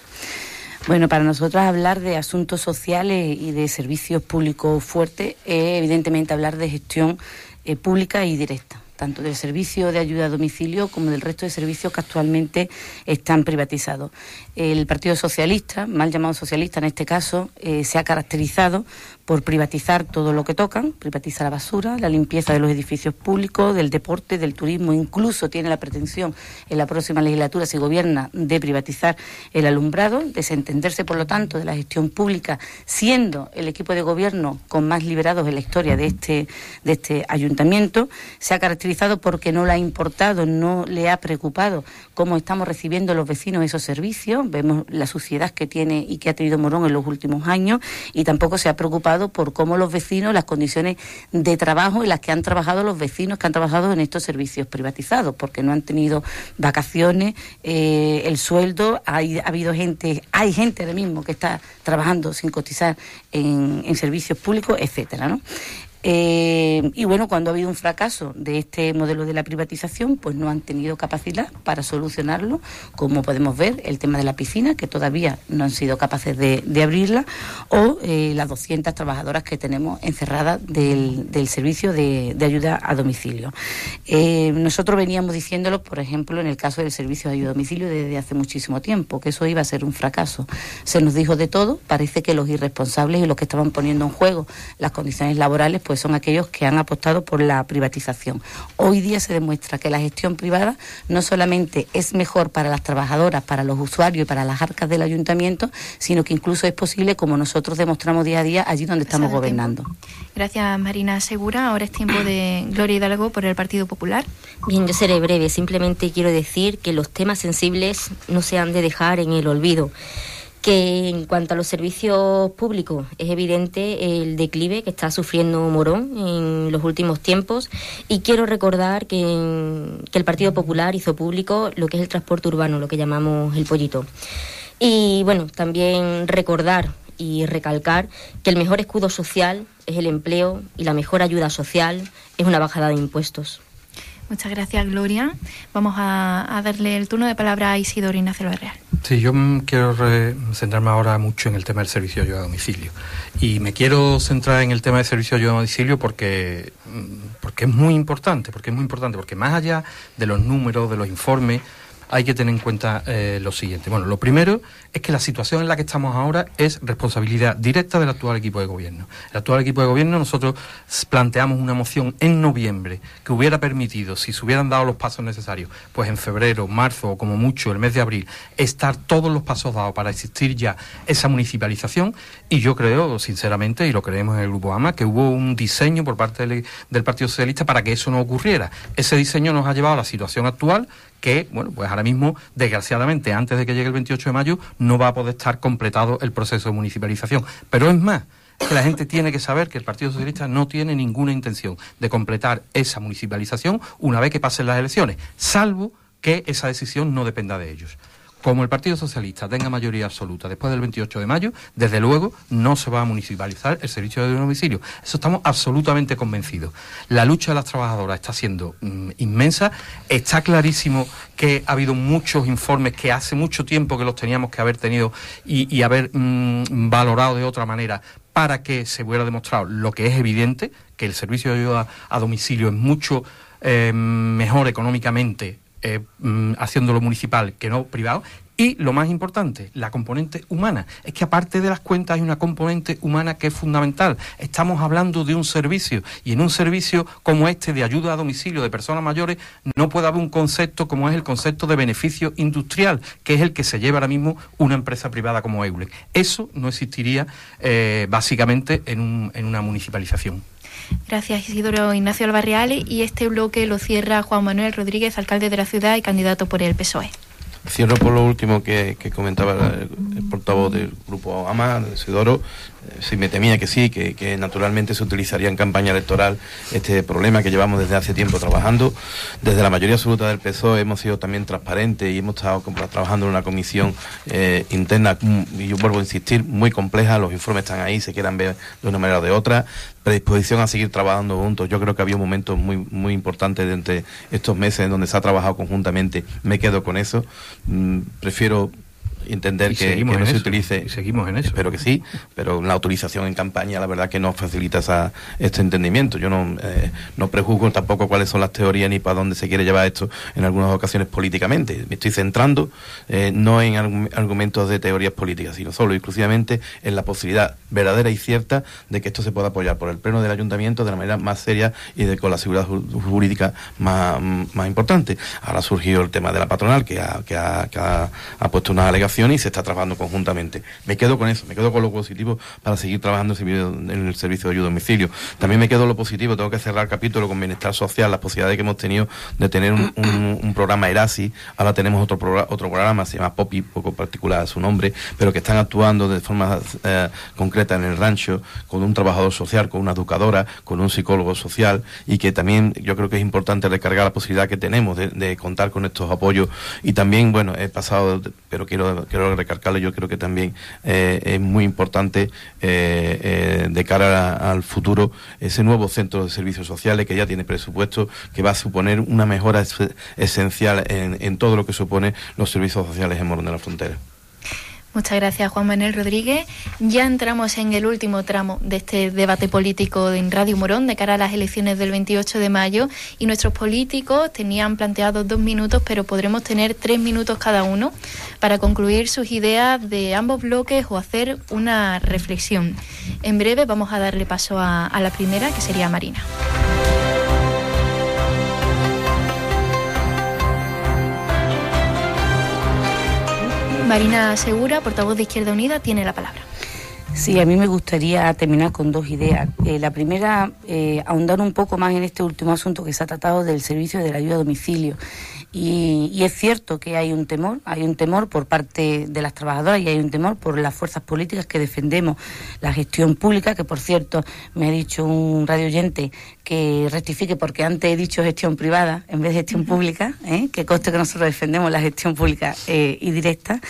Bueno, para nosotros hablar de asuntos sociales y de servicios públicos fuertes es evidentemente hablar de gestión eh, pública y directa tanto del servicio de ayuda a domicilio como del resto de servicios que actualmente están privatizados. El Partido Socialista, mal llamado socialista en este caso, eh, se ha caracterizado por privatizar todo lo que tocan, privatizar la basura, la limpieza de los edificios públicos, del deporte, del turismo, incluso tiene la pretensión en la próxima legislatura, si gobierna, de privatizar el alumbrado, desentenderse, por lo tanto, de la gestión pública, siendo el equipo de gobierno con más liberados en la historia de este, de este ayuntamiento. Se ha caracterizado porque no le ha importado, no le ha preocupado cómo estamos recibiendo los vecinos esos servicios. Vemos la suciedad que tiene y que ha tenido Morón en los últimos años y tampoco se ha preocupado por cómo los vecinos, las condiciones de trabajo en las que han trabajado los vecinos que han trabajado en estos servicios privatizados, porque no han tenido vacaciones, eh, el sueldo, hay, ha habido gente, hay gente ahora mismo que está trabajando sin cotizar en, en servicios públicos, etcétera, ¿no? Eh, y bueno, cuando ha habido un fracaso de este modelo de la privatización, pues no han tenido capacidad para solucionarlo, como podemos ver, el tema de la piscina, que todavía no han sido capaces de, abrirla, o eh, las 200 trabajadoras que tenemos encerradas del, servicio de, ayuda a domicilio. Eh, nosotros veníamos diciéndolo, por ejemplo, en el caso del servicio de ayuda a domicilio desde hace muchísimo tiempo, que eso iba a ser un fracaso. Se nos dijo de todo, parece que los irresponsables y los que estaban poniendo en juego las condiciones laborales, pues pues son aquellos que han apostado por la privatización. Hoy día se demuestra que la gestión privada no solamente es mejor para las trabajadoras, para los usuarios y para las arcas del ayuntamiento, sino que incluso es posible, como nosotros demostramos día a día, allí donde estamos gobernando. Gracias, Marina Segura. Ahora es tiempo de Gloria Hidalgo por el Partido Popular. Bien, yo seré breve. Simplemente quiero decir que los temas sensibles no se han de dejar en el olvido que en cuanto a los servicios públicos es evidente el declive que está sufriendo Morón en los últimos tiempos y quiero recordar que, el Partido Popular hizo público lo que es el transporte urbano, lo que llamamos el pollito. Y bueno, también recordar y recalcar que el mejor escudo social es el empleo y la mejor ayuda social es una bajada de impuestos. Muchas gracias, Gloria. Vamos a, darle el turno de palabra a Isidoro Ignacio Real. Sí, yo quiero centrarme ahora mucho en el tema del servicio de ayuda a domicilio. Y me quiero centrar en el tema del servicio de ayuda a domicilio porque, porque es muy importante, porque es muy importante, porque más allá de los números, de los informes, hay que tener en cuenta eh, lo siguiente. Bueno, lo primero es que la situación en la que estamos ahora es responsabilidad directa del actual equipo de gobierno. El actual equipo de gobierno, nosotros planteamos una moción en noviembre que hubiera permitido, si se hubieran dado los pasos necesarios, pues en febrero, marzo o como mucho el mes de abril, estar todos los pasos dados para existir ya esa municipalización. Y yo creo, sinceramente, y lo creemos en el Grupo AMA, que hubo un diseño por parte del, del Partido Socialista para que eso no ocurriera. Ese diseño nos ha llevado a la situación actual que, bueno, pues ahora mismo, desgraciadamente, antes de que llegue el 28 de mayo, no va a poder estar completado el proceso de municipalización. Pero es más, que la gente tiene que saber que el Partido Socialista no tiene ninguna intención de completar esa municipalización una vez que pasen las elecciones, salvo que esa decisión no dependa de ellos como el Partido Socialista tenga mayoría absoluta después del 28 de mayo, desde luego no se va a municipalizar el servicio de domicilio. Eso estamos absolutamente convencidos. La lucha de las trabajadoras está siendo mm, inmensa. Está clarísimo que ha habido muchos informes que hace mucho tiempo que los teníamos que haber tenido y, haber mm, valorado de otra manera para que se hubiera demostrado lo que es evidente, que el servicio de ayuda a domicilio es mucho eh, mejor económicamente eh, mm, haciéndolo municipal que no privado. Y lo más importante, la componente humana. Es que aparte de las cuentas hay una componente humana que es fundamental. Estamos hablando de un servicio y en un servicio como este de ayuda a domicilio de personas mayores no puede haber un concepto como es el concepto de beneficio industrial, que es el que se lleva ahora mismo una empresa privada como Eulen. Eso no existiría eh, básicamente en, en una municipalización. Gracias Isidoro Ignacio Albarreale y este bloque lo cierra Juan Manuel Rodríguez, alcalde de la ciudad y candidato por el PSOE. Cierro por lo último que, comentaba el, portavoz del grupo AMA, Isidoro, si me temía que sí, que, naturalmente se utilizaría en campaña electoral este problema que llevamos desde hace tiempo trabajando. Desde la mayoría absoluta del PSOE hemos sido también transparentes y hemos estado trabajando en una comisión eh, interna, mm, y yo vuelvo a insistir, muy compleja, los informes están ahí, se quieran ver de una manera o de otra, predisposición a seguir trabajando juntos. Yo creo que había un momento muy, muy importante entre estos meses en donde se ha trabajado conjuntamente, me quedo con eso. Mm, prefiero entender que, no se utilice. seguimos en eso. Espero que sí, pero la autorización en campaña, la verdad que no facilita esa, este entendimiento. Yo no, eh, no prejuzgo tampoco cuáles son las teorías ni para dónde se quiere llevar esto en algunas ocasiones políticamente. Me estoy centrando eh, no en argumentos de teorías políticas, sino solo exclusivamente en la posibilidad verdadera y cierta de que esto se pueda apoyar por el pleno del ayuntamiento de la manera más seria y de, con la seguridad jurídica más, más importante. Ahora ha surgido el tema de la patronal que ha, que ha, que ha, puesto una alegación y se está trabajando conjuntamente. Me quedo con eso, me quedo con lo positivo para seguir trabajando en el servicio de ayuda a domicilio. También me quedo lo positivo, tengo que cerrar capítulo con bienestar social, las posibilidades que hemos tenido de tener un, programa Erasi, ahora tenemos otro, otro programa, se llama Poppy, poco particular a su nombre, pero que están actuando de forma eh, concreta en el rancho, con un trabajador social, con una educadora, con un psicólogo social, y que también yo creo que es importante recargar la posibilidad que tenemos de, contar con estos apoyos. Y también, bueno, he pasado, pero quiero, quiero recargarle, yo creo que también eh, es muy importante eh, de cara al futuro ese nuevo centro de servicios sociales que ya tiene presupuesto, que va a suponer una mejora esencial en, en todo lo que supone los servicios sociales en Morón de la Frontera. Muchas gracias, Juan Manuel Rodríguez. Ya entramos en el último tramo de este debate político en Radio Morón de cara a las elecciones del 28 de mayo y nuestros políticos tenían planteado dos minutos, pero podremos tener tres minutos cada uno para concluir sus ideas de ambos bloques o hacer una reflexión. En breve vamos a darle paso a, a la primera, que sería Marina. Marina Segura, portavoz de Izquierda Unida, tiene la palabra. Sí, a mí me gustaría terminar con dos ideas. Eh, la primera, eh, ahondar un poco más en este último asunto que se ha tratado del servicio de la ayuda a domicilio. Y, es cierto que hay un temor, hay un temor por parte de las trabajadoras y hay un temor por las fuerzas políticas que defendemos la gestión pública, que por cierto me ha dicho un radio oyente que rectifique porque antes he dicho gestión privada en vez de gestión pública, ¿eh? que conste que nosotros defendemos la gestión pública eh, y directa.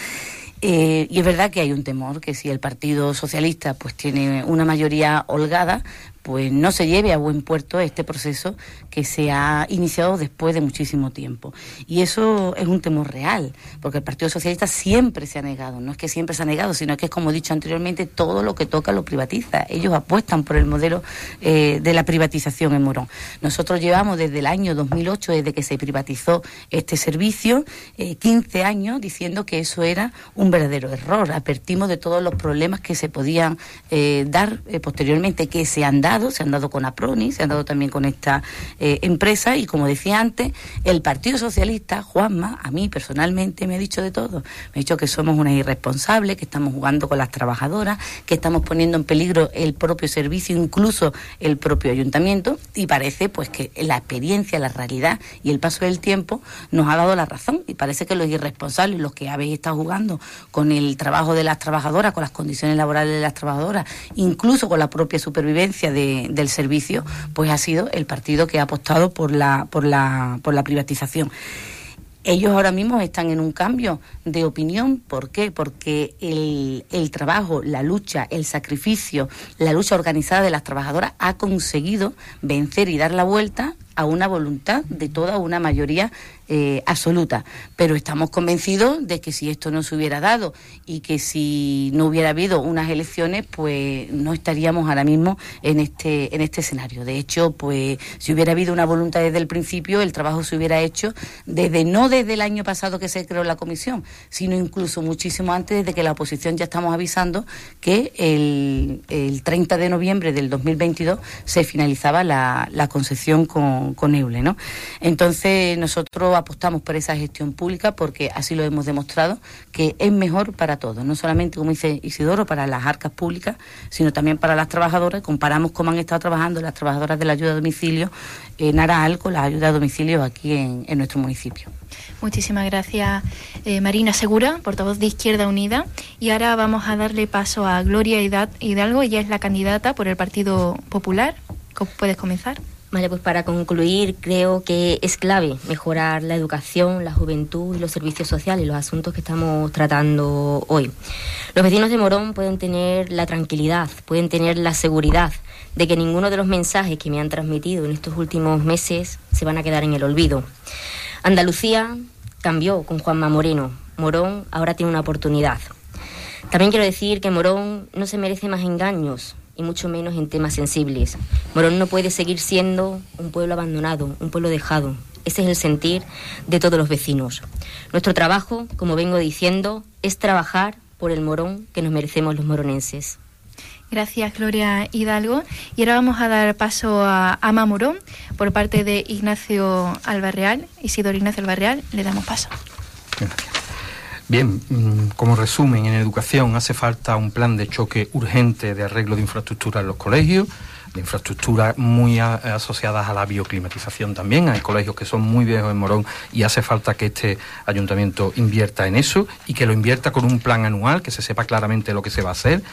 Eh, y es verdad que hay un temor, que si el Partido Socialista pues tiene una mayoría holgada, pues no se lleve a buen puerto este proceso que se ha iniciado después de muchísimo tiempo. Y eso es un temor real, porque el Partido Socialista siempre se ha negado, no es que siempre se ha negado, sino que es como he dicho anteriormente, todo lo que toca lo privatiza. Ellos apuestan por el modelo eh, de la privatización en Morón. Nosotros llevamos desde el año 2008, desde que se privatizó este servicio, 15 eh, años diciendo que eso era un verdadero error. Advertimos de todos los problemas que se podían eh, dar posteriormente, que se han dado se han dado con APRONI, se han dado también con esta eh, empresa y como decía antes, el Partido Socialista, Juanma, a mí personalmente me ha dicho de todo. Me ha dicho que somos unas irresponsables, que estamos jugando con las trabajadoras, que estamos poniendo en peligro el propio servicio, incluso el propio ayuntamiento y parece pues que la experiencia, la realidad y el paso del tiempo nos ha dado la razón y parece que los irresponsables, los que habéis estado jugando con el trabajo de las trabajadoras, con las condiciones laborales de las trabajadoras, incluso con la propia supervivencia de del servicio, pues ha sido el partido que ha apostado por la, por la, por la privatización. Ellos ahora mismo están en un cambio de opinión. ¿Por qué? Porque el, el, trabajo, la lucha, el sacrificio, la lucha organizada de las trabajadoras ha conseguido vencer y dar la vuelta a una voluntad de toda una mayoría eh, absoluta. Pero estamos convencidos de que si esto no se hubiera dado y que si no hubiera habido unas elecciones, pues no estaríamos ahora mismo en este, en este escenario. De hecho, pues si hubiera habido una voluntad desde el principio, el trabajo se hubiera hecho desde no desde el año pasado que se creó la comisión, sino incluso muchísimo antes, desde que la oposición ya estamos avisando que el, el 30 de noviembre del 2022 se finalizaba la, la concesión con, con ¿no? Entonces nosotros apostamos por esa gestión pública porque así lo hemos demostrado, que es mejor para todos, no solamente, como dice Isidoro, para las arcas públicas, sino también para las trabajadoras. Comparamos cómo han estado trabajando las trabajadoras de la ayuda a domicilio en Araal con la ayuda a domicilio aquí en, nuestro municipio. Muchísimas gracias, eh, Marina Segura, portavoz de Izquierda Unida. Y ahora vamos a darle paso a Gloria Hidalgo, ella es la candidata por el Partido Popular. ¿Cómo puedes comenzar? Vale, pues para concluir, creo que es clave mejorar la educación, la juventud y los servicios sociales, los asuntos que estamos tratando hoy. Los vecinos de Morón pueden tener la tranquilidad, pueden tener la seguridad de que ninguno de los mensajes que me han transmitido en estos últimos meses se van a quedar en el olvido. Andalucía cambió con Juanma Moreno. Morón ahora tiene una oportunidad. También quiero decir que Morón no se merece más engaños, y mucho menos en temas sensibles. Morón no puede seguir siendo un pueblo abandonado, un pueblo dejado. Ese es el sentir de todos los vecinos. Nuestro trabajo, como vengo diciendo, es trabajar por el morón que nos merecemos los moronenses. Gracias, Gloria Hidalgo. Y ahora vamos a dar paso a Ama Morón por parte de Ignacio Albarreal. Isidoro Ignacio Albarreal, le damos paso. Bien, mm, como resumen, en educación hace falta un plan de choque urgente de arreglo de infraestructura en los colegios, de infraestructuras muy asociadas a la bioclimatización también. Hay colegios que son muy viejos en Morón y hace falta que este ayuntamiento invierta en eso y que lo invierta con un plan anual, que se sepa claramente lo que se va a hacer.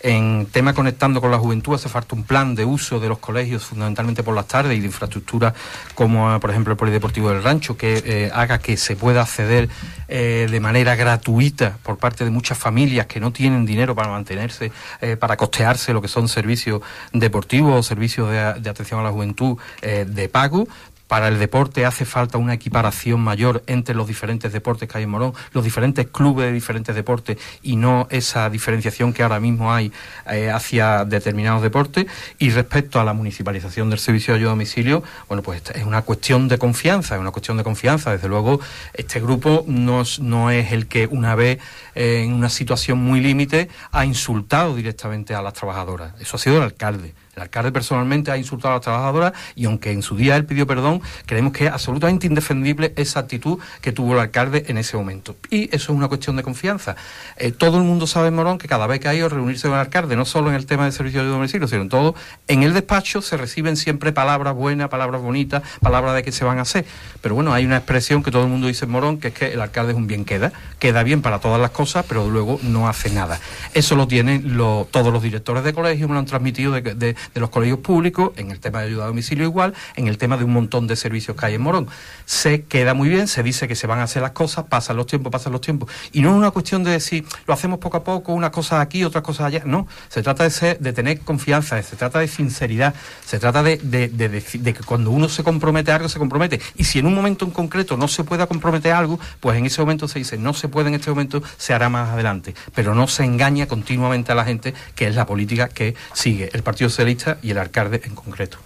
En tema conectando con la juventud hace falta un plan de uso de los colegios fundamentalmente por las tardes y de infraestructura como por ejemplo el Polideportivo del Rancho que eh, haga que se pueda acceder eh, de manera gratuita por parte de muchas familias que no tienen dinero para mantenerse, eh, para costearse lo que son servicios deportivos servicios de atención a la juventud de pago, para el deporte hace falta una equiparación mayor entre los diferentes deportes que hay en Morón, los diferentes clubes de diferentes deportes y no esa diferenciación que ahora mismo hay eh, hacia determinados deportes. Y respecto a la municipalización del servicio de ayuda a domicilio, bueno, pues es una cuestión de confianza, es una cuestión de confianza. Desde luego, este grupo no, no es el que una vez eh, en una situación muy límite ha insultado directamente a las trabajadoras. Eso ha sido el alcalde. El alcalde personalmente ha insultado a las trabajadoras y aunque en su día él pidió perdón, creemos que es absolutamente indefendible esa actitud que tuvo el alcalde en ese momento. Y eso es una cuestión de confianza. Eh, todo el mundo sabe en Morón que cada vez que hay que reunirse con el alcalde, no solo en el tema de servicio de domicilio, sino en todo, en el despacho se reciben siempre palabras buenas, palabras bonitas, palabras de que se van a hacer. Pero bueno, hay una expresión que todo el mundo dice en Morón, que es que el alcalde es un bien queda, queda bien para todas las cosas, pero luego no hace nada. Eso lo tienen todos los directores de colegio, me lo han transmitido de de los colegios públicos, en el tema de ayuda a domicilio igual, en el tema de un montón de servicios que hay en Morón. Se queda muy bien, se dice que se van a hacer las cosas, pasan los tiempos, pasan los tiempos. Y no es una cuestión de decir, lo hacemos poco a poco, unas cosas aquí, otras cosas allá. No, se trata de, ser, de tener confianza, se trata de sinceridad, se trata de, de, que cuando uno se compromete a algo, se compromete. Y si en un momento en concreto no se pueda comprometer a algo, pues en ese momento se dice, no se puede en este momento, se hará más adelante. Pero no se engaña continuamente a la gente, que es la política que sigue el Partido Socialista y el alcalde en concreto.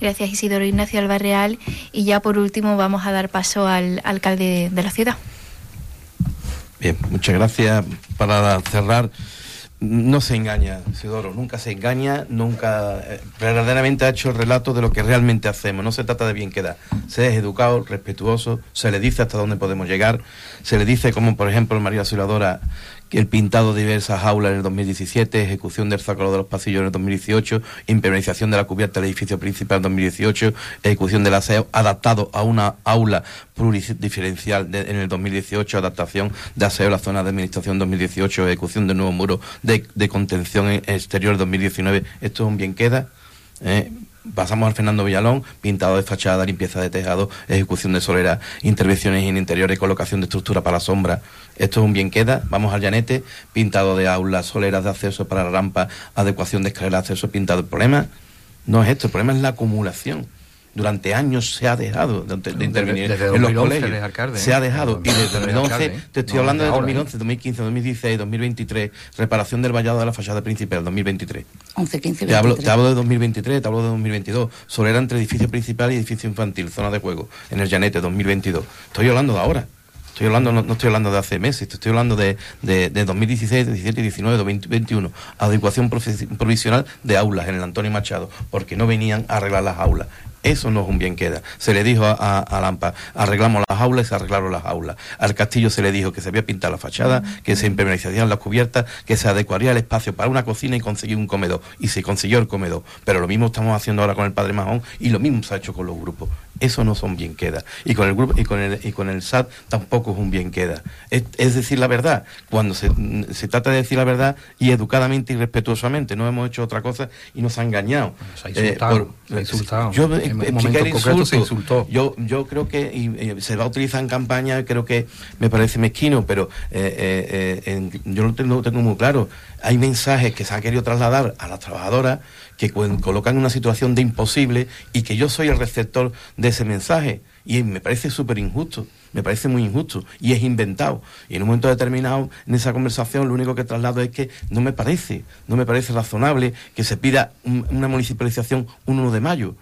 Gracias Isidoro Ignacio Albarreal y ya por último vamos a dar paso al alcalde de la ciudad. Bien, muchas gracias. Para cerrar, no se engaña, Isidoro, nunca se engaña, nunca eh, verdaderamente ha hecho el relato de lo que realmente hacemos. No se trata de bien quedar. Se es educado, respetuoso, se le dice hasta dónde podemos llegar, se le dice como por ejemplo María Auxiliadora el pintado de diversas aulas en el 2017, ejecución del zócalo de los pasillos en el 2018, impermeabilización de la cubierta del edificio principal en el 2018, ejecución del aseo adaptado a una aula pluridiferencial en el 2018, adaptación de aseo a la zona de administración en 2018, ejecución del nuevo muro de, contención exterior en 2019. Esto es un bien queda. ¿eh? Pasamos al Fernando Villalón, pintado de fachada, limpieza de tejado, ejecución de solera, intervenciones en interiores, colocación de estructura para sombra. Esto es un bien queda. Vamos al llanete, pintado de aulas, soleras de acceso para la rampa, adecuación de escalera de acceso, pintado. El problema no es esto, el problema es la acumulación durante años se ha dejado de, intervenir en los colegios. se ha dejado. Y desde 2011, te estoy hablando de 2011, 2015, 2016, 2023, reparación del vallado de la fachada principal, 2023. 11, 15, Te hablo, te hablo de 2023, te hablo de 2022. Solera entre edificio principal y edificio infantil, zona de juego, en el Llanete, 2022. Estoy hablando de ahora. Estoy hablando, no, estoy hablando de hace meses, estoy hablando de, de, de 2016, 17, 19, 2021. Adecuación provisional de aulas en el Antonio Machado, porque no venían a arreglar las aulas. Eso no es un bien queda. Se le dijo a, a, Lampa, arreglamos las aulas y se arreglaron las aulas. Al castillo se le dijo que se había pintado la fachada, que se impermeabilizarían las cubiertas, que se adecuaría el espacio para una cocina y conseguir un comedor. Y se consiguió el comedor. Pero lo mismo estamos haciendo ahora con el Padre Majón y lo mismo se ha hecho con los grupos. Eso no son bien queda. Y con el grupo y con el, y con el SAT tampoco es un bien queda. Es, decir la verdad. Cuando se, se, trata de decir la verdad y educadamente y respetuosamente, no hemos hecho otra cosa y nos ha engañado. Nos ha insultado. Eh, insultado. Yo, se insultó. Yo, yo creo que se va a utilizar en campaña, creo que me parece mezquino, pero eh, eh, yo lo tengo, tengo muy claro. Hay mensajes que se han querido trasladar a las trabajadoras que colocan en una situación de imposible y que yo soy el receptor de ese mensaje. Y me parece súper injusto, me parece muy injusto y es inventado. Y en un momento determinado, en esa conversación, lo único que traslado es que no me parece, no me parece razonable que se pida una municipalización un 1 de mayo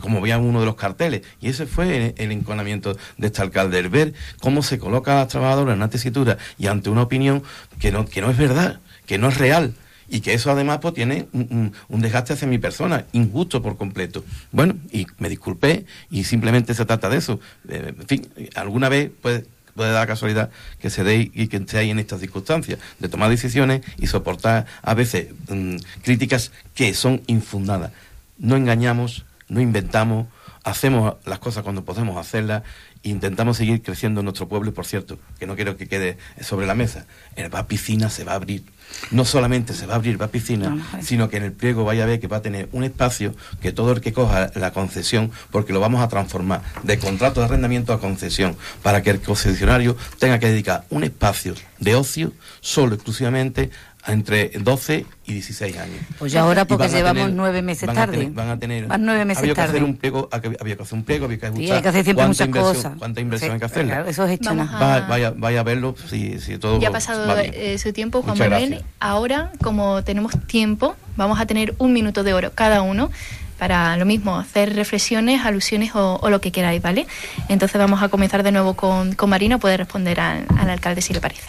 como veían uno de los carteles. Y ese fue el, enconamiento de este alcalde, el ver cómo se coloca a las trabajadoras en una tesitura y ante una opinión que no, que no es verdad, que no es real y que eso además pues tiene un, desgaste hacia mi persona, injusto por completo. Bueno, y me disculpé y simplemente se trata de eso. Eh, en fin, alguna vez puede, puede dar casualidad que se dé y que esté en estas circunstancias, de tomar decisiones y soportar a veces mm, críticas que son infundadas. No engañamos, no inventamos, hacemos las cosas cuando podemos hacerlas intentamos seguir creciendo en nuestro pueblo y por cierto, que no quiero que quede sobre la mesa, el va piscina se va a abrir. No solamente se va a abrir va piscina, sino que en el pliego vaya a ver que va a tener un espacio que todo el que coja la concesión, porque lo vamos a transformar de contrato de arrendamiento a concesión, para que el concesionario tenga que dedicar un espacio de ocio solo exclusivamente entre 12 y 16 años. Pues ya ahora porque llevamos nueve meses tarde. van a tener. Van nueve meses había que hacer un pliego, había que hacer un pliego, había que buscar hay que hacer siempre muchas cosas. Cuánta inversión hay que hacer. eso es hecho vaya, vaya a verlo si, si todo. Ya ha pasado eh, su tiempo, Juan Manuel. Ahora, como tenemos tiempo, vamos a tener un minuto de oro cada uno para lo mismo, hacer reflexiones, alusiones o, lo que queráis, ¿vale? Entonces vamos a comenzar de nuevo con, con Marina, puede responder al alcalde si le parece.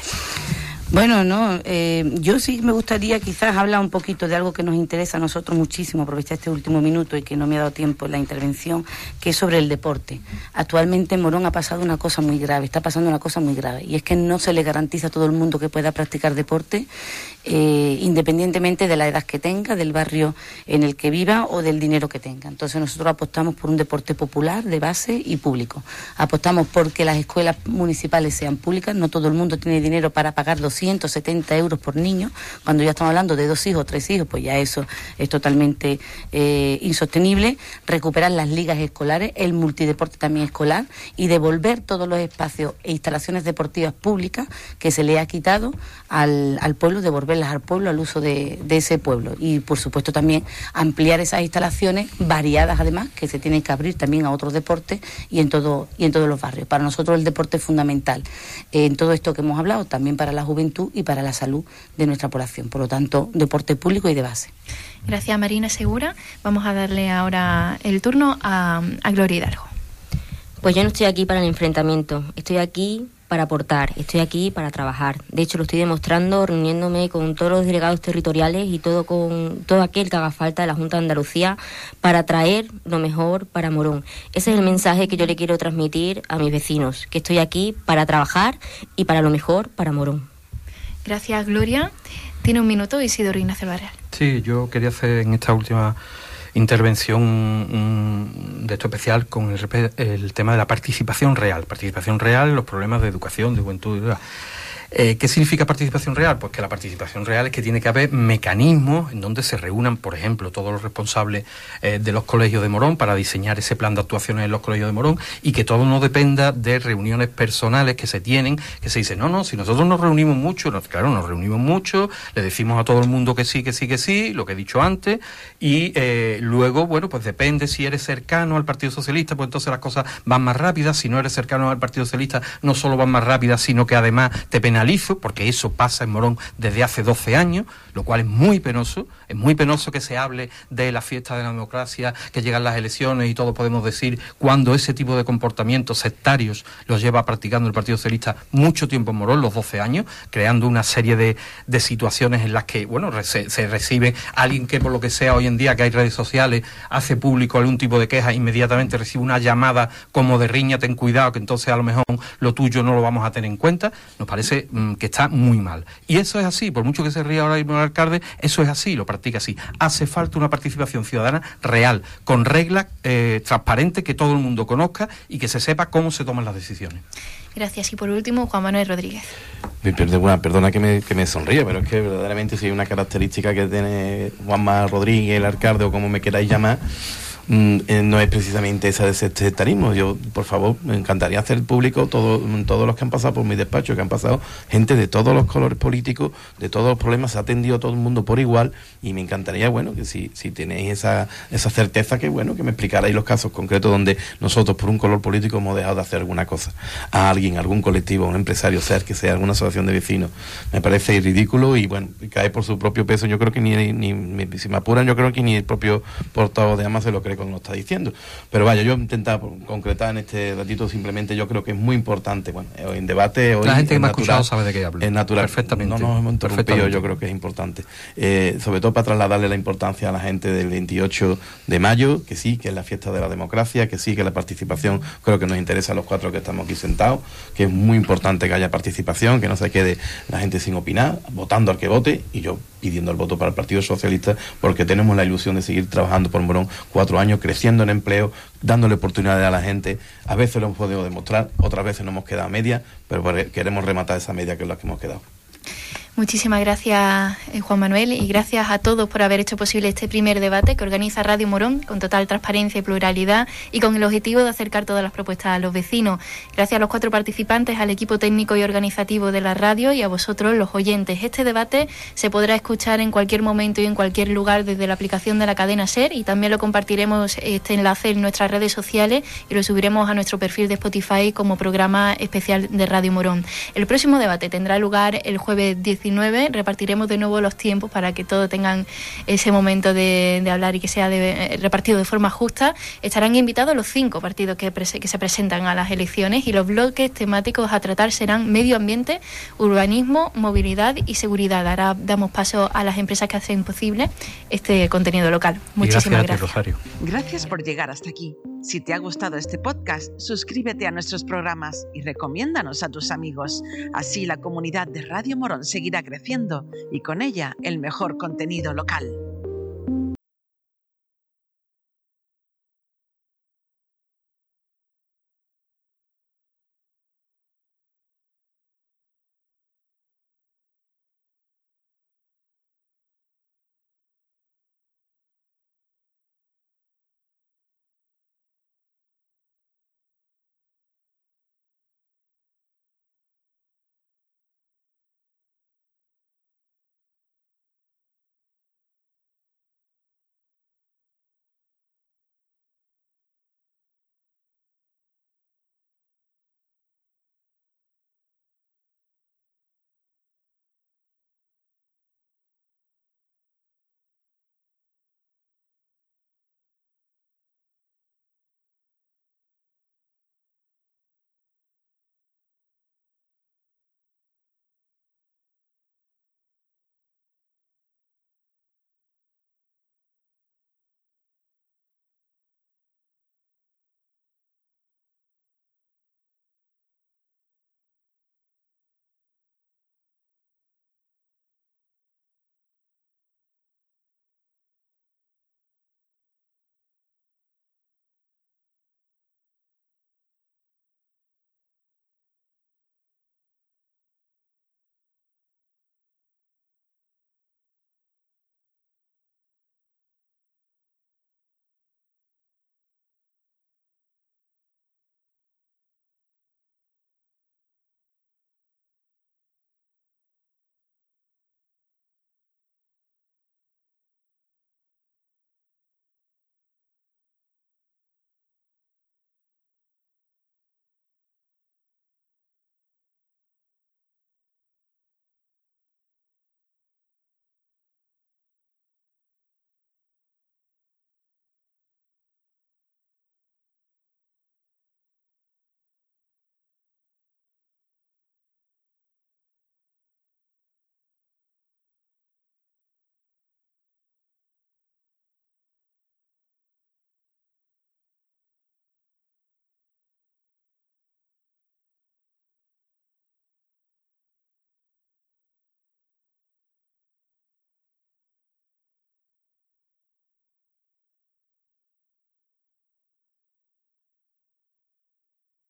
Bueno, no, eh, yo sí me gustaría quizás hablar un poquito de algo que nos interesa a nosotros muchísimo, aprovechar este último minuto y que no me ha dado tiempo en la intervención, que es sobre el deporte. Actualmente en Morón ha pasado una cosa muy grave, está pasando una cosa muy grave, y es que no se le garantiza a todo el mundo que pueda practicar deporte, eh, independientemente de la edad que tenga, del barrio en el que viva o del dinero que tenga. Entonces nosotros apostamos por un deporte popular, de base y público. Apostamos por que las escuelas municipales sean públicas, no todo el mundo tiene dinero para pagar 170 euros por niño. Cuando ya estamos hablando de dos hijos, tres hijos, pues ya eso es totalmente eh, insostenible. Recuperar las ligas escolares, el multideporte también escolar y devolver todos los espacios e instalaciones deportivas públicas que se le ha quitado al, al pueblo, devolverlas al pueblo, al uso de, de ese pueblo. Y por supuesto también ampliar esas instalaciones variadas además, que se tienen que abrir también a otros deportes y en, todo, y en todos los barrios. Para nosotros el deporte es fundamental en todo esto que hemos hablado, también para la juventud y para la salud de nuestra población. Por lo tanto, deporte público y de base. Gracias, Marina Segura. Vamos a darle ahora el turno a, a Gloria Hidalgo. Pues yo no estoy aquí para el enfrentamiento, estoy aquí para aportar, estoy aquí para trabajar. De hecho, lo estoy demostrando reuniéndome con todos los delegados territoriales y todo con todo aquel que haga falta de la Junta de Andalucía para traer lo mejor para Morón. Ese es el mensaje que yo le quiero transmitir a mis vecinos, que estoy aquí para trabajar y para lo mejor para Morón. Gracias, Gloria. Tiene un minuto Isidoro Ignacio Barreal. Sí, yo quería hacer en esta última intervención de esto especial con el, el, tema de la participación real. Participación real, los problemas de educación, de juventud. Eh, ¿Qué significa participación real? Pues que la participación real es que tiene que haber mecanismos en donde se reúnan, por ejemplo, todos los responsables eh, de los colegios de Morón para diseñar ese plan de actuaciones en los colegios de Morón y que todo no dependa de reuniones personales que se tienen, que se dice, no, no, si nosotros nos reunimos mucho, claro, nos reunimos mucho, le decimos a todo el mundo que sí, que sí, que sí, lo que he dicho antes, y eh, luego, bueno, pues depende si eres cercano al Partido Socialista, pues entonces las cosas van más rápidas, si no eres cercano al Partido Socialista, no solo van más rápidas, sino que además te penalizan porque eso pasa en Morón desde hace 12 años, lo cual es muy penoso. Es muy penoso que se hable de la fiesta de la democracia, que llegan las elecciones y todos podemos decir cuando ese tipo de comportamientos sectarios los lleva practicando el Partido Socialista mucho tiempo en Morón, los 12 años, creando una serie de, situaciones en las que, bueno, se, recibe alguien que por lo que sea hoy en día que hay redes sociales hace público algún tipo de queja, inmediatamente recibe una llamada como de riña, ten cuidado, que entonces a lo mejor lo tuyo no lo vamos a tener en cuenta. Nos parece mm, que está muy mal. Y eso es así, por mucho que se ría ahora alcalde, eso es así, lo practica así. Hace falta una participación ciudadana real, con reglas eh, transparentes que todo el mundo conozca y que se sepa cómo se toman las decisiones. Gracias. Y por último, Juan Manuel Rodríguez. Perdona, perdona que me, que me sonríe, pero es que verdaderamente si hay una característica que tiene Juanma Rodríguez, el alcalde o como me queráis llamar, no es precisamente ese sectarismo. Yo, por favor, me encantaría hacer público todo, todos los que han pasado por mi despacho, que han pasado gente de todos los colores políticos, de todos los problemas, se ha atendido a todo el mundo por igual y me encantaría, bueno, que si, si tenéis esa, esa certeza, que bueno, que me explicarais los casos concretos donde nosotros por un color político hemos dejado de hacer alguna cosa a alguien, algún colectivo, un empresario, sea que sea alguna asociación de vecinos. Me parece ridículo y bueno, cae por su propio peso. Yo creo que ni, ni, si me apuran, yo creo que ni el propio portavoz de AMA se lo cree nos está diciendo. Pero vaya, yo intentar concretar en este ratito simplemente yo creo que es muy importante, bueno, en debate hoy La gente que me ha escuchado sabe de qué hablo. Es natural. Perfectamente. No nos hemos interrumpido, yo creo que es importante. Eh, sobre todo para trasladarle la importancia a la gente del 28 de mayo, que sí, que es la fiesta de la democracia, que sí, que la participación creo que nos interesa a los cuatro que estamos aquí sentados, que es muy importante que haya participación, que no se quede la gente sin opinar, votando al que vote, y yo pidiendo el voto para el Partido Socialista, porque tenemos la ilusión de seguir trabajando por Morón cuatro años, creciendo en empleo, dándole oportunidades a la gente. A veces lo hemos podido demostrar, otras veces nos hemos quedado a media, pero queremos rematar esa media que es la que hemos quedado. Muchísimas gracias, eh, Juan Manuel, y gracias a todos por haber hecho posible este primer debate que organiza Radio Morón con total transparencia y pluralidad y con el objetivo de acercar todas las propuestas a los vecinos. Gracias a los cuatro participantes, al equipo técnico y organizativo de la radio y a vosotros, los oyentes. Este debate se podrá escuchar en cualquier momento y en cualquier lugar desde la aplicación de la cadena SER y también lo compartiremos este enlace en nuestras redes sociales y lo subiremos a nuestro perfil de Spotify como programa especial de Radio Morón. El próximo debate tendrá lugar el jueves 19 repartiremos de nuevo los tiempos para que todos tengan ese momento de, de hablar y que sea de, repartido de forma justa. Estarán invitados los cinco partidos que, que se presentan a las elecciones y los bloques temáticos a tratar serán medio ambiente, urbanismo, movilidad y seguridad. Ahora damos paso a las empresas que hacen posible este contenido local. Muchísimas gracias. gracias. a ti, Rosario. Gracias por llegar hasta aquí. Si te ha gustado este podcast, suscríbete a nuestros programas y recomiéndanos a tus amigos. Así la comunidad de Radio Morón seguirá creciendo y con ella el mejor contenido local.